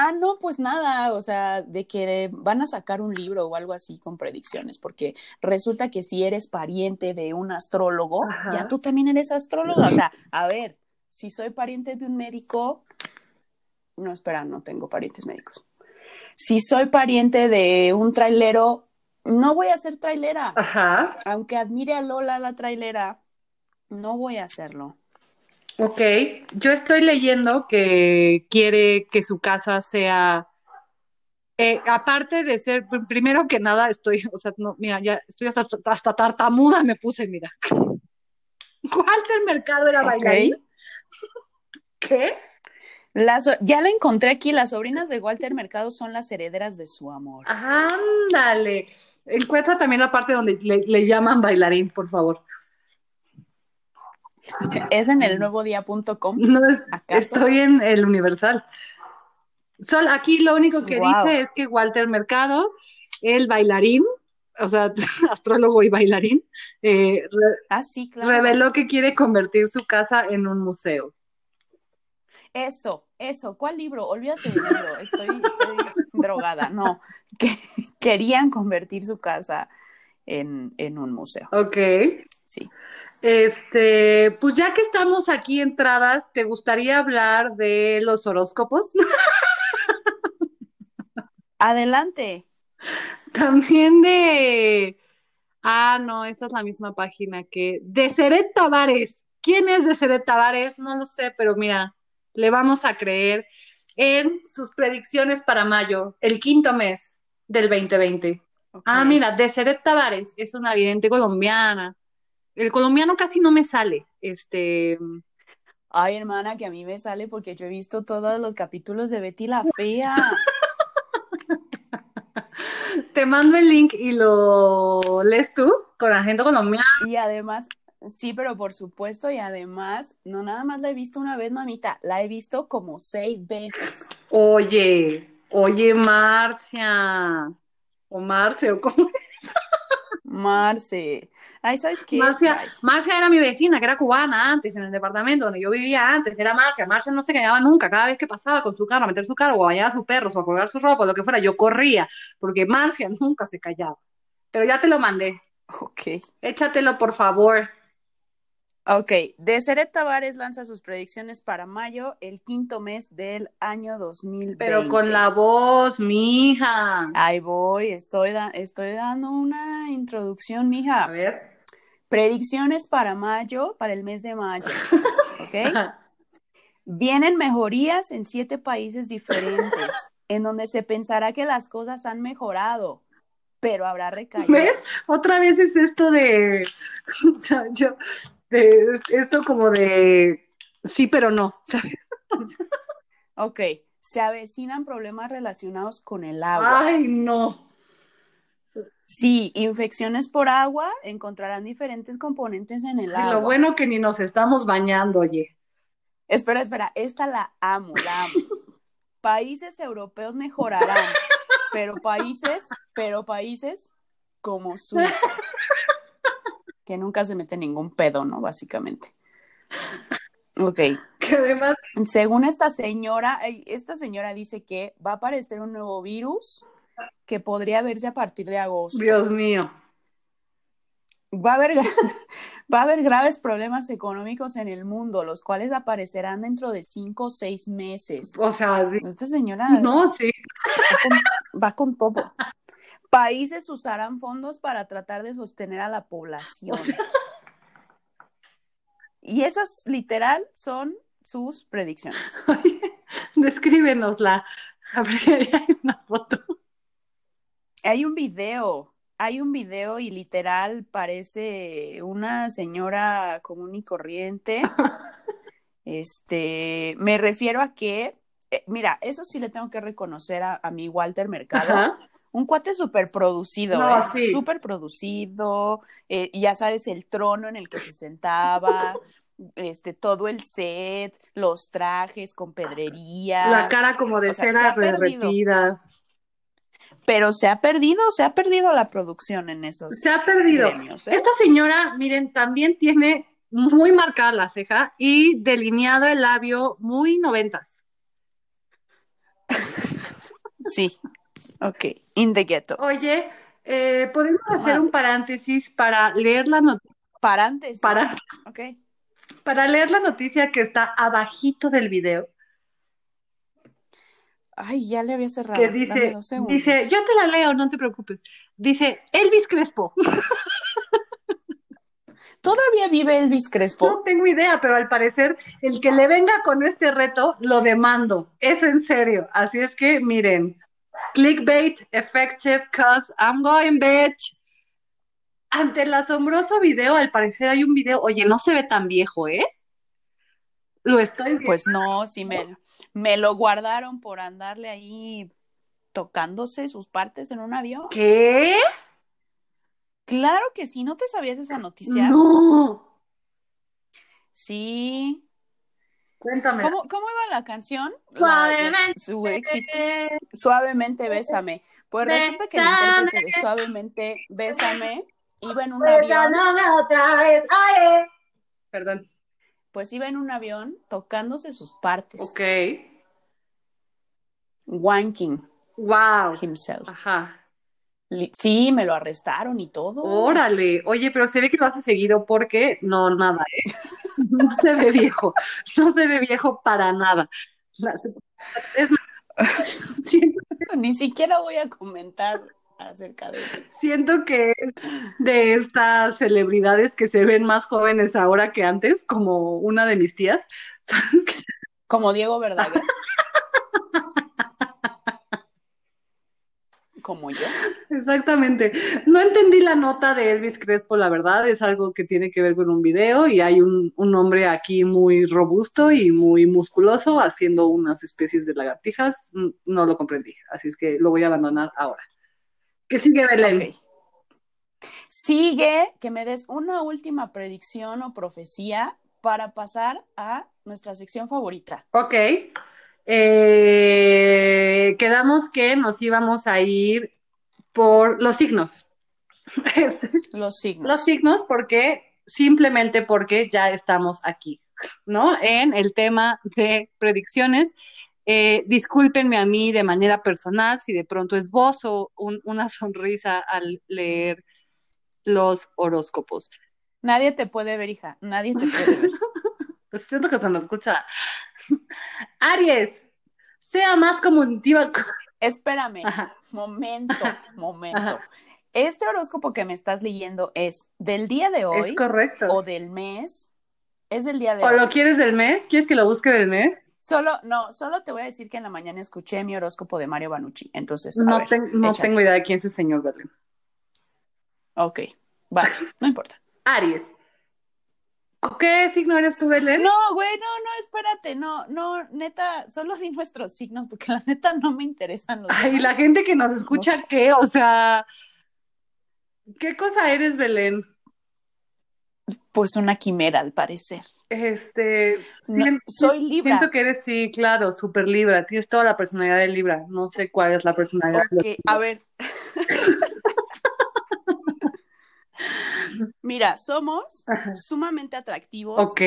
Ah, no, pues nada, o sea, de que van a sacar un libro o algo así con predicciones, porque resulta que si eres pariente de un astrólogo, Ajá. ya tú también eres astróloga. O sea, a ver, si soy pariente de un médico, no, espera, no tengo parientes médicos. Si soy pariente de un trailero, no voy a ser trailera. Ajá, Aunque admire a Lola la trailera, no voy a hacerlo. Ok. Yo estoy leyendo que quiere que su casa sea, eh, aparte de ser, pr- primero que nada, estoy, o sea, no, mira, ya estoy hasta, hasta tartamuda me puse, mira. Walter Mercado era bailarín. ¿Qué? Las- ya la encontré aquí, las sobrinas de Walter Mercado son las herederas de su amor. Ándale. Encuentra también la parte donde le, le llaman bailarín, por favor. Es en el nuevo día.com. No estoy en el Universal. Sol, aquí lo único que Wow. dice es que Walter Mercado, el bailarín, o sea, astrólogo y bailarín, eh, Ah, sí, claro. reveló que quiere convertir su casa en un museo. Eso, eso. ¿Cuál libro? Olvídate del libro. Estoy, estoy drogada. No, que querían convertir su casa en, en un museo. Ok. Sí. Este, pues ya que estamos aquí entradas, ¿te gustaría hablar de los horóscopos? Adelante. También de... Ah, no, esta es la misma página que... De Seret Tavares. ¿Quién es de Seret Tavares? No lo sé, pero mira, le vamos a creer en sus predicciones para mayo, el quinto mes del 2020. Ok. Ah, mira, de Seret Tavares es una vidente colombiana. El colombiano casi no me sale. Este, Ay, hermana, que a mí me sale porque yo he visto todos los capítulos de Betty la Fea. te mando el link y lo lees tú con acento colombiano. Y además, sí, pero por supuesto, y además, no nada más la he visto una vez, mamita, la he visto como seis veces. Oye, oye, Marcia. O Marce, o cómo Marce. Ay, ¿sabes qué? Marcia, Ay, Marcia era mi vecina, que era cubana antes, en el departamento donde yo vivía antes, era Marcia. Marcia no se callaba nunca, cada vez que pasaba con su carro a meter su carro o a bañar a sus perros o a colgar su ropa, lo que fuera, yo corría, porque Marcia nunca se callaba. Pero ya te lo mandé, Ok. échatelo por favor. Ok, Deseret Tavares lanza sus predicciones para mayo, el quinto mes del año 2020. Pero con la voz, mija. Ahí voy, estoy, da- estoy dando una introducción, A mija. ver. Predicciones para mayo, para el mes de mayo. ¿Ok? Vienen mejorías en siete países diferentes, en donde se pensará que las cosas han mejorado, pero habrá recaídas. ¿Ves? Otra vez es esto de, o sea, yo, de esto como de sí, pero no, ¿sabes? Ok, se avecinan problemas relacionados con el agua. Ay, no. Sí, infecciones por agua encontrarán diferentes componentes en el Ay, agua. lo bueno que ni nos estamos bañando, oye. Espera, espera, esta la amo, la amo. Países europeos mejorarán, pero países, pero países como Suiza, que nunca se mete ningún pedo, ¿no? Básicamente. Ok. Que además, Según esta señora, esta señora dice que va a aparecer un nuevo virus que podría verse a partir de agosto. Dios mío. Va a, haber, va a haber graves problemas económicos en el mundo, los cuales aparecerán dentro de cinco o seis meses. O sea, Esta señora no, sí. va con, va con todo. Países usarán fondos para tratar de sostener a la población. O sea, Y esas, literal, son sus predicciones. oye, descríbenosla. Ahí hay una foto. Hay un video, hay un video y literal parece una señora común y corriente. Este, me refiero a que, eh, mira, eso sí le tengo que reconocer a, a mi Walter Mercado. Ajá. Un cuate súper producido, No, ¿eh? sí. Súper producido, eh, ya sabes, el trono en el que se sentaba, este, todo el set, los trajes con pedrería. La cara como de o sea, se cera derretida. Pero se ha perdido, se ha perdido la producción en esos Se ha perdido. gremios, ¿eh? Esta señora, miren, también tiene muy marcada la ceja y delineado el labio muy noventas. Sí, ok, in the ghetto. Oye, eh, ¿podemos hacer Madre. un paréntesis para leer la noticia? Paréntesis. Para- Ok. Para leer la noticia que está abajito del video, Ay, ya le había cerrado. que dice, dice, yo te la leo, no te preocupes. Dice, Elvis Crespo. ¿Todavía vive Elvis Crespo? No tengo idea, pero al parecer el que le venga con este reto lo demando. Es en serio. Así es que miren, clickbait effective cause I'm going bitch. Ante el asombroso video, al parecer hay un video, oye, no se ve tan viejo, ¿eh? Lo estoy viendo. Pues no, sí me, me lo guardaron por andarle ahí tocándose sus partes en un avión. ¿Qué? Claro que sí, ¿no te sabías esa noticia? No. Sí. Cuéntame. ¿Cómo, cómo iba la canción? La- Suavemente. su éxito. Suavemente bésame. Pues resulta que el intérprete de Suavemente bésame iba en un avión, otra vez. Ay. Perdón. pues iba en un avión tocándose sus partes. Ok. Wanking Wow. himself. Ajá. Sí, me lo arrestaron y todo. Órale, oye, pero se ve que lo hace seguido porque no, nada, ¿eh? No se ve viejo, no se ve viejo para nada. La- Es más, siento, Ni siquiera voy a comentar acerca de eso. siento que es de estas celebridades que se ven más jóvenes ahora que antes, como una de mis tías. Como Diego Verdaguer. Como yo. Exactamente. No entendí la nota de Elvis Crespo, la verdad, es algo que tiene que ver con un video y hay un, un hombre aquí muy robusto y muy musculoso haciendo unas especies de lagartijas. Mm, No lo comprendí, así es que lo voy a abandonar ahora. ¿Qué sigue, Belén? Sigue que me des una última predicción o profecía para pasar a nuestra sección favorita. Ok. Eh, quedamos que nos íbamos a ir por los signos. Este, Los signos. Los signos porque simplemente porque ya estamos aquí, ¿no? En el tema de predicciones. Eh, discúlpenme a mí de manera personal si de pronto esbozo un- una sonrisa al leer los horóscopos. Nadie te puede ver, hija. Nadie te puede ver. Siento que se me escucha. Aries, sea más comunicativa. Espérame. Ajá. Momento, momento. Ajá. Este horóscopo que me estás leyendo es del día de Es hoy correcto. o del mes. Es del día de ¿O hoy. lo quieres del mes? ¿Quieres que lo busque del mes? Solo, no, solo te voy a decir que en la mañana escuché mi horóscopo de Mario Banucci. Entonces, a No, ver, ten- no tengo idea de quién es ese señor Berlín. Ok, vale, no importa. Aries. ¿Qué signo eres tú, Belén? No, güey, no, no, espérate, no, no, neta, solo di nuestros signos, porque la neta no me interesan los Ay, demás. la gente que nos escucha, ¿qué? O sea, ¿qué cosa eres, Belén? Pues una quimera, al parecer. Este, No, soy Libra. siento que eres, sí, claro, súper Libra. Tienes toda la personalidad de Libra. No sé cuál es la personalidad de los Ok, a ver. Mira, somos Ajá. sumamente atractivos, Ok,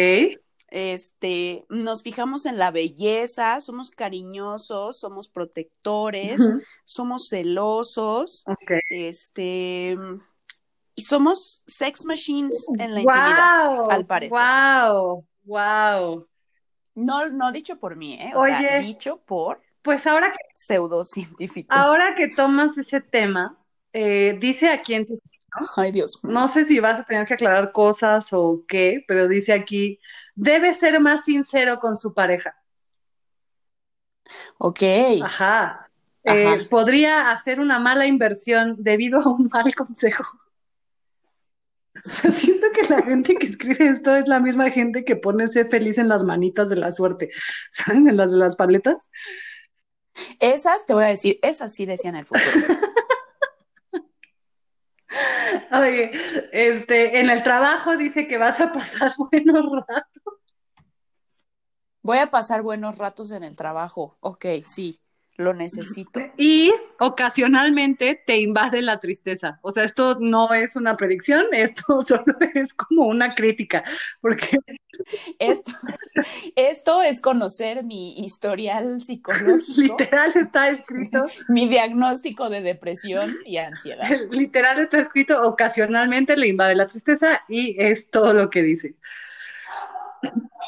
este, nos fijamos en la belleza, somos cariñosos, somos protectores, somos celosos, Ok. este, y somos sex machines en la intimidad, Wow, al parecer. wow, wow. No, no dicho por mí, ¿eh? O sea, Oye. dicho por Pues ahora que, pseudocientíficos. ahora que tomas ese tema, eh, dice aquí en tu Ay, Dios. No sé si vas a tener que aclarar cosas o qué, pero dice aquí, debe ser más sincero con su pareja. Ok. Ajá. Eh, podría hacer una mala inversión debido a un mal consejo. O sea, siento que la gente que escribe esto es la misma gente que pone ser feliz en las manitas de la suerte, ¿saben? En las de las paletas. Esas, te voy a decir, esas sí decían el futuro. Oye, este, en el trabajo dice que vas a pasar buenos ratos. Voy a pasar buenos ratos en el trabajo. Ok, sí, lo necesito. Y ocasionalmente te invade la tristeza. O sea, esto no es una predicción, esto solo es como una crítica, porque Esto, esto es conocer mi historial psicológico, literal está escrito, mi diagnóstico de depresión y ansiedad. literal está escrito, ocasionalmente le invade la tristeza y es todo lo que dice.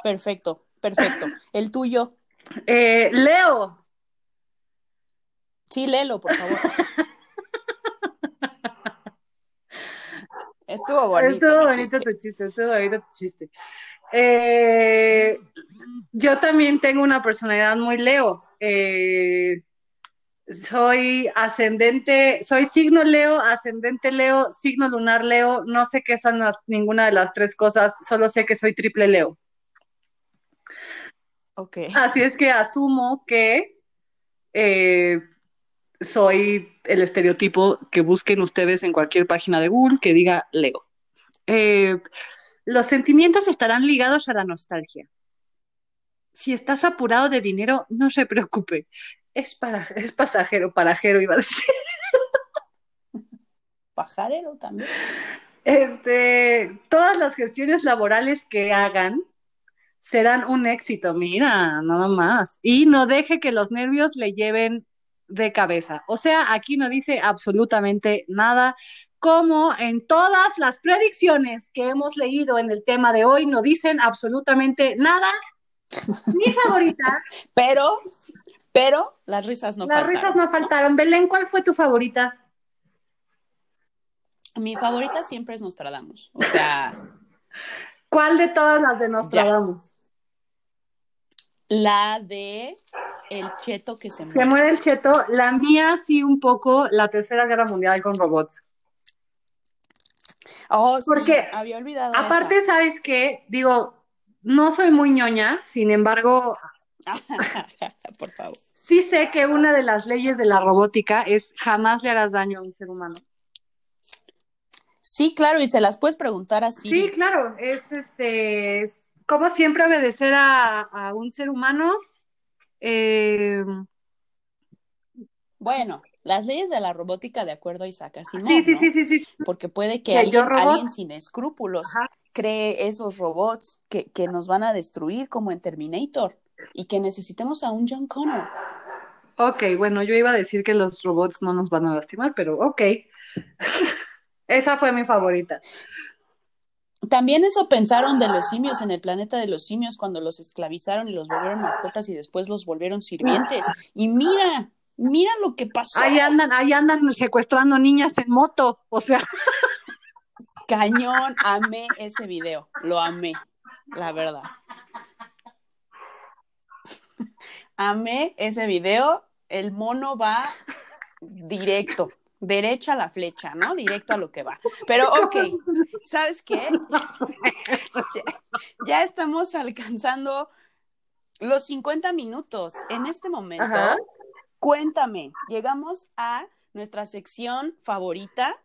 Perfecto, perfecto. El tuyo. Eh, Leo, Sí, léelo, por favor. Estuvo bonito. estuvo bonito chiste. tu chiste, estuvo bonito tu chiste. Eh, yo también tengo una personalidad muy Leo. Eh, soy ascendente, soy signo Leo, ascendente Leo, signo lunar Leo. No sé qué son las- ninguna de las tres cosas, solo sé que soy triple Leo. Ok. Así es que asumo que eh, soy el estereotipo que busquen ustedes en cualquier página de Google que diga Leo. Eh, los sentimientos estarán ligados a la nostalgia. Si estás apurado de dinero, no se preocupe. Es, para, es pasajero, parajero, iba a decir. Pajarero también. Este, todas las gestiones laborales que hagan serán un éxito, mira, nada más. Y no deje que los nervios le lleven de cabeza. O sea, aquí no dice absolutamente nada, como en todas las predicciones que hemos leído en el tema de hoy, no dicen absolutamente nada. Mi favorita, Pero, pero las risas no las faltaron. risas no faltaron. Belén, ¿cuál fue tu favorita? Mi favorita siempre es Nostradamus. O sea, ¿Cuál de todas las de Nostradamus? la de el cheto que se Se muere. muere el cheto. La mía sí un poco la Tercera Guerra Mundial con robots. Oh, sí, Porque, había olvidado Aparte, ¿sabes qué? Digo, no soy muy ñoña, sin embargo. Por favor. sí sé que una de las leyes de la robótica es jamás le harás daño a un ser humano. Sí, claro, y se las puedes preguntar así. Sí, claro, es este, es como siempre obedecer a, a un ser humano. Eh, Bueno, las leyes de la robótica de acuerdo a Isaac Asimov, sí, sí, ¿no? sí, sí, sí. Porque puede que alguien, sin escrúpulos Ajá. cree esos robots que, que nos van a destruir como en Terminator y que necesitemos a un John Connor. Ok, bueno, yo iba a decir que los robots no nos van a lastimar, pero ok. Esa fue mi favorita. También eso pensaron de los simios en el planeta de los simios cuando los esclavizaron y los volvieron mascotas y después los volvieron sirvientes. Y mira, mira lo que pasó. Ahí andan, ahí andan secuestrando niñas en moto, o sea, Cañón, amé ese video, lo amé, la verdad. Amé ese video, el mono va directo, derecha a la flecha, ¿no? Directo a lo que va. Pero ok, ¿sabes qué? Ya, ya estamos alcanzando los 50 minutos. En este momento, Ajá. cuéntame, llegamos a nuestra sección favorita,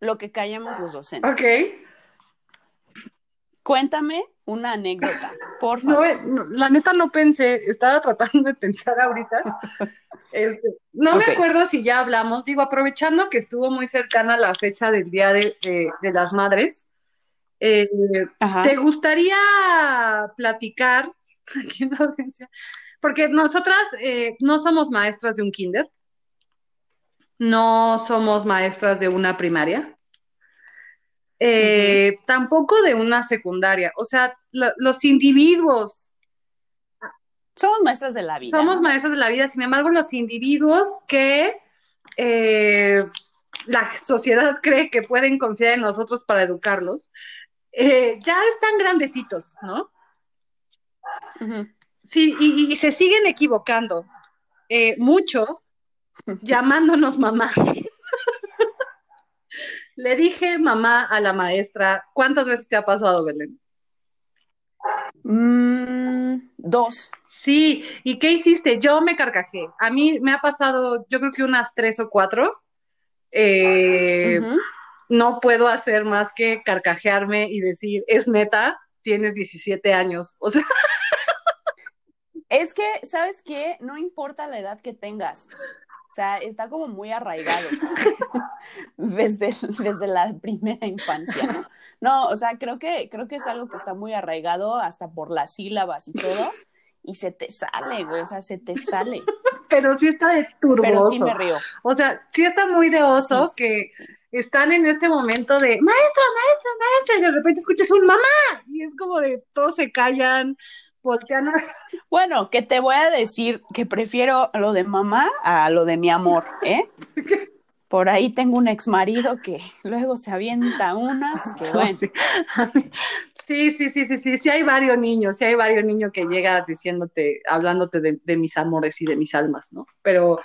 lo que callamos los docentes. ok. Cuéntame una anécdota, por No, favor. no, la neta no pensé, estaba tratando de pensar ahorita. Este, no me acuerdo si ya hablamos, digo, aprovechando que estuvo muy cercana la fecha del Día de, de- de las Madres, Eh, ¿Te gustaría platicar aquí en la audiencia? Porque nosotras eh, no somos maestras de un kinder, no somos maestras de una primaria, eh, tampoco de una secundaria. O sea, los individuos. Somos maestras de la vida. Somos maestras de la vida, sin embargo, los individuos que eh, la sociedad cree que pueden confiar en nosotros para educarlos, eh, ya están grandecitos, ¿no? Sí, y, se siguen equivocando mucho llamándonos mamá. Le dije mamá a la maestra, ¿cuántas veces te ha pasado, Belén? Mm, dos. Sí, ¿y qué hiciste? Yo me carcajé. A mí me ha pasado, yo creo que unas tres o cuatro. Eh, no puedo hacer más que carcajearme y decir, es neta, tienes 17 años. O sea. Es que, ¿sabes qué? No importa la edad que tengas. O sea, está como muy arraigado desde, desde la primera infancia, ¿no? No, o sea, creo que, creo que es algo que está muy arraigado hasta por las sílabas y todo, y se te sale, güey, o sea, se te sale. Pero sí está de turboso. Pero sí me río. O sea, sí está muy de oso que están en este momento de maestra, maestra, maestra, y de repente escuchas un mamá, y es como de todos se callan, bueno, que te voy a decir que prefiero lo de mamá a lo de mi amor, ¿eh? Por ahí tengo un ex marido que luego se avienta unas que bueno. Sí, sí, sí, sí, sí, sí, hay varios niños, sí hay varios niños que llega diciéndote, hablándote de, mis amores y de mis almas, ¿no? Pero,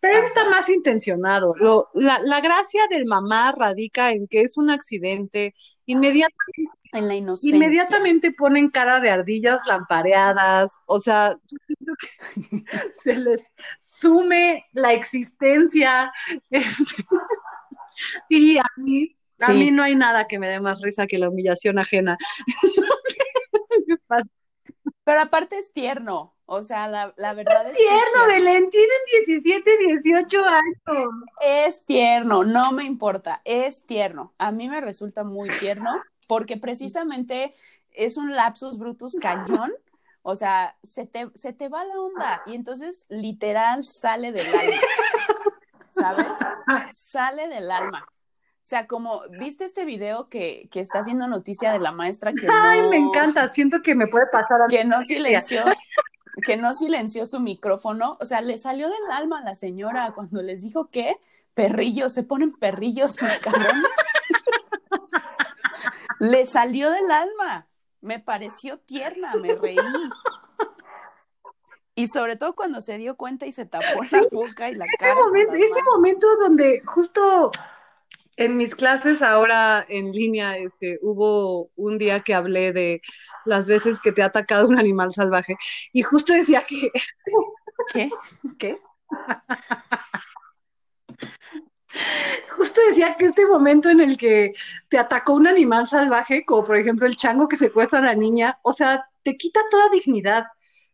pero eso está más intencionado. la, la gracia del mamá radica en que es un accidente, inmediatamente en la inocencia. Inmediatamente ponen cara de ardillas lampareadas, o sea, se les sume la existencia. Este, y a mí, a mí no hay nada que me dé más risa que la humillación ajena. Pero aparte es tierno, o sea, la, verdad es, tierno, es tierno, Belén, tienen 17, 18 años. Es tierno, no me importa, es tierno. A mí me resulta muy tierno porque precisamente es un lapsus brutus cañón, o sea, se te, se te va la onda y entonces literal sale del alma, ¿sabes? Sale del alma. O sea, como, ¿viste este video que, que está haciendo noticia de la maestra que Ay, me encanta, siento que me puede pasar a Que no silenció, que no silenció su micrófono, o sea, le salió del alma a la señora cuando les dijo que perrillos, se ponen perrillos los cabrones le salió del alma. Me pareció tierna, me reí. Y sobre todo cuando se dio cuenta y se tapó la boca y la ese cara. Momento, ese momento donde justo en mis clases ahora en línea, este, hubo un día que hablé de las veces que te ha atacado un animal salvaje y justo decía que... ¿Qué? ¿Qué? Justo decía que este momento en el que te atacó un animal salvaje, como por ejemplo el chango que secuestra a la niña, o sea, te quita toda dignidad,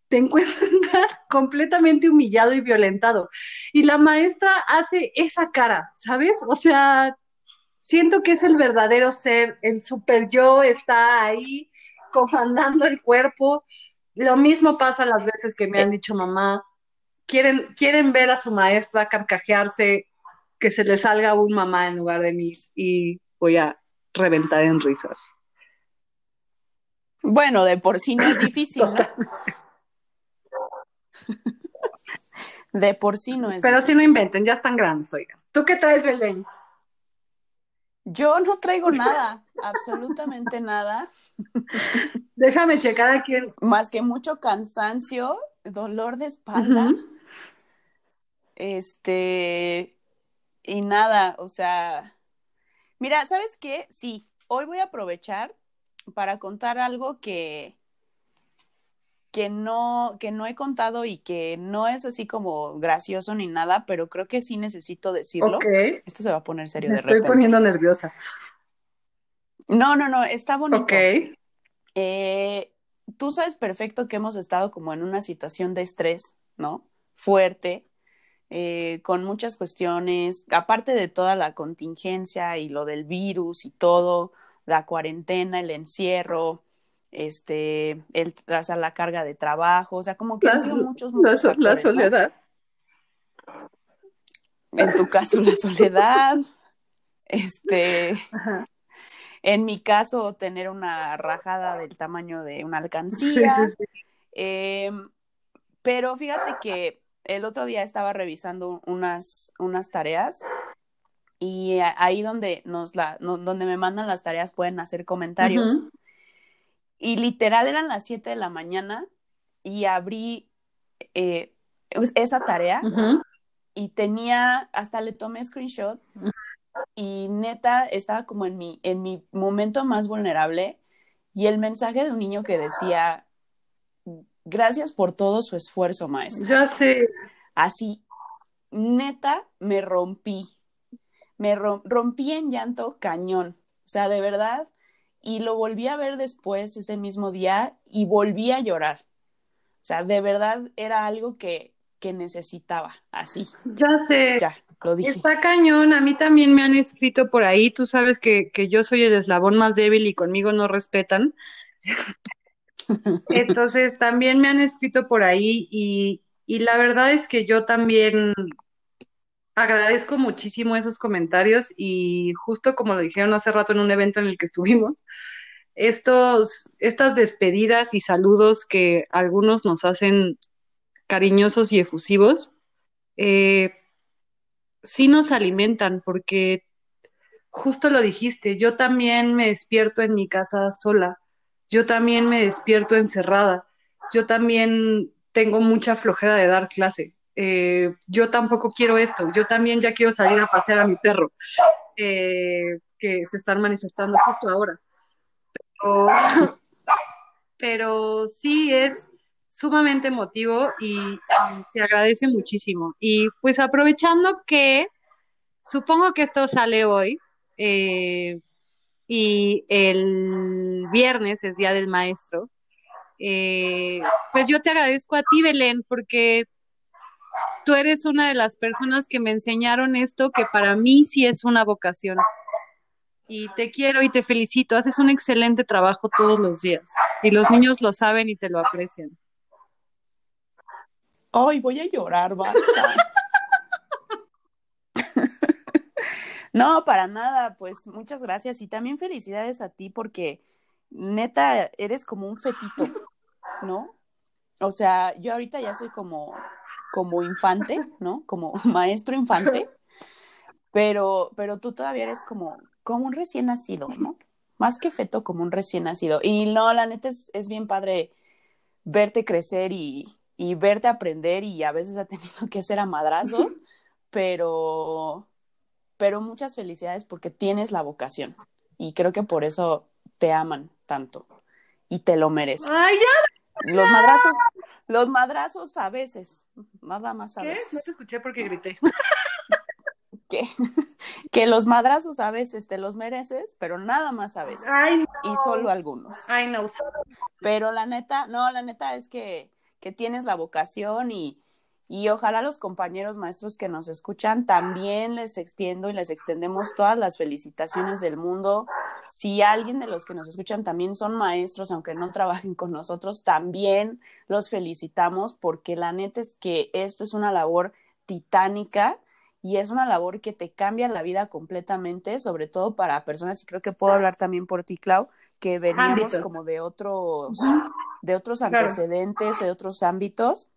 te encuentras completamente humillado y violentado. Y la maestra hace esa cara, ¿sabes? O sea, siento que es el verdadero ser, el super yo está ahí comandando el cuerpo. Lo mismo pasa las veces que me han dicho mamá, quieren, quieren ver a su maestra carcajearse que se le salga un mamá en lugar de mis y voy a reventar en risas. Bueno, de por sí no es difícil, ¿no? De por sí no es Pero si no inventen, ya están grandes, oigan. ¿Tú qué traes, Belén? Yo no traigo nada, absolutamente nada. Déjame checar aquí. Más que mucho cansancio, dolor de espalda. Este, y nada, o sea, mira, ¿sabes qué? Sí, hoy voy a aprovechar para contar algo que, que no, que no he contado y que no es así como gracioso ni nada, pero creo que sí necesito decirlo. Esto se va a poner serio Me de estoy poniendo nerviosa. No, no, no, está bonito. Ok. Eh, tú sabes perfecto que hemos estado como en una situación de estrés, ¿no? Fuerte, eh, con muchas cuestiones, aparte de toda la contingencia y lo del virus y todo, la cuarentena, el encierro, este, el, o la carga de trabajo, o sea, como que han sido muchos, muchos la, la soledad. En tu caso, la soledad, este, en mi caso, tener una rajada del tamaño de una alcancía. Em, pero fíjate que el otro día estaba revisando unas, unas tareas y ahí donde nos la, donde me mandan las tareas pueden hacer comentarios. Y literal eran las 7 de la mañana y abrí eh, esa tarea y tenía, hasta le tomé screenshot y neta estaba como en mi, en mi momento más vulnerable y el mensaje de un niño que decía, gracias por todo su esfuerzo, maestra. Ya sé. Así, neta, me rompí, me rompí en llanto cañón, o sea, de verdad, y lo volví a ver después ese mismo día y volví a llorar. O sea, de verdad era algo que, que necesitaba, así. Ya sé. Ya, lo dije. Está cañón, a mí también me han escrito por ahí, tú sabes que, que yo soy el eslabón más débil y conmigo no respetan. Entonces, también me han escrito por ahí y, y la verdad es que yo también agradezco muchísimo esos comentarios y justo como lo dijeron hace rato en un evento en el que estuvimos, estos, estas despedidas y saludos que algunos nos hacen cariñosos y efusivos, eh, sí nos alimentan porque justo lo dijiste, yo también me despierto en mi casa sola, yo también me despierto encerrada, yo también tengo mucha flojera de dar clase. Eh, yo tampoco quiero esto, yo también ya quiero salir a pasear a mi perro, eh, que se están manifestando justo ahora. Pero, sí es sumamente emotivo y, se agradece muchísimo. Y pues aprovechando que supongo que esto sale hoy eh, y el viernes es Día del Maestro, pues yo te agradezco a ti, Belén, porque tú eres una de las personas que me enseñaron esto que para mí sí es una vocación. Y te quiero y te felicito, haces un excelente trabajo todos los días y los niños lo saben y te lo aprecian. Ay, voy a llorar, basta. no, para nada, pues muchas gracias y también felicidades a ti porque neta eres como un fetito, ¿no? O sea, yo ahorita ya soy como como infante, ¿no? Como maestro infante, pero, pero tú todavía eres como, como un recién nacido, ¿no? Más que feto, como un recién nacido. Y no, la neta es, es bien padre verte crecer y, y, verte aprender y a veces ha tenido que ser a madrazos, pero, pero muchas felicidades porque tienes la vocación y creo que por eso te aman tanto y te lo mereces. Ay, ya. Los madrazos, los madrazos a veces, nada más a veces. No te escuché porque grité. que, que los madrazos a veces te los mereces, pero nada más a veces. Y solo algunos. Ay, no. Pero la neta, no, la neta es que, que tienes la vocación y, y ojalá los compañeros maestros que nos escuchan también les extiendo y les extendemos todas las felicitaciones del mundo. Si alguien de los que nos escuchan también son maestros, aunque no trabajen con nosotros, también los felicitamos porque la neta es que esto es una labor titánica y es una labor que te cambia la vida completamente, sobre todo para personas, y creo que puedo hablar también por ti, Clau, que venimos como de otros, de otros antecedentes, de otros ámbitos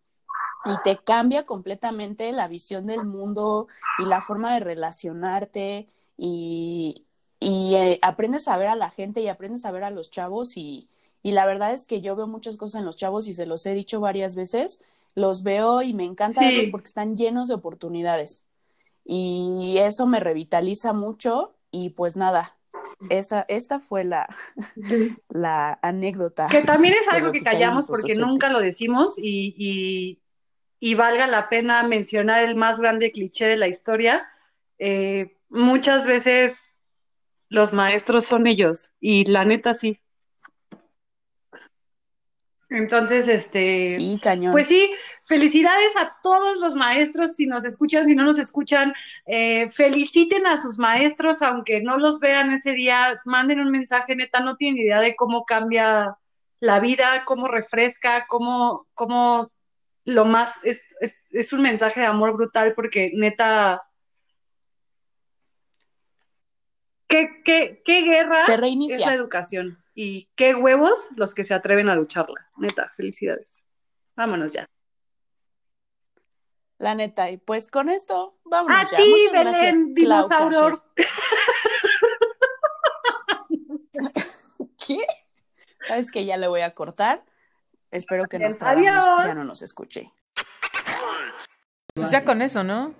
y te cambia completamente la visión del mundo y la forma de relacionarte y, y eh, aprendes a ver a la gente y aprendes a ver a los chavos y, y, la verdad es que yo veo muchas cosas en los chavos y se los he dicho varias veces, los veo y me encanta verlos porque están llenos de oportunidades y eso me revitaliza mucho y pues nada, esa, esta fue la, la anécdota. Que también es algo que callamos porque nunca lo decimos y, y valga la pena mencionar el más grande cliché de la historia, eh, muchas veces los maestros son ellos y la neta sí. Entonces, este. Sí, cañón. Pues sí, felicidades a todos los maestros, si nos escuchan, si no nos escuchan, eh, feliciten a sus maestros, aunque no los vean ese día, manden un mensaje, neta, no tienen idea de cómo cambia la vida, cómo refresca, cómo, cómo lo más, es, es, es un mensaje de amor brutal, porque neta, ¿qué, qué, qué guerra Te es la educación? Y qué huevos los que se atreven a lucharla. Neta, felicidades. Vámonos ya. La neta, y pues con esto, vámonos A ya. ti, Muchas Belén, gracias. ¿Qué? Sabes que ya le voy a cortar. Espero que nos ya no nos escuche. Pues ya con eso, ¿no?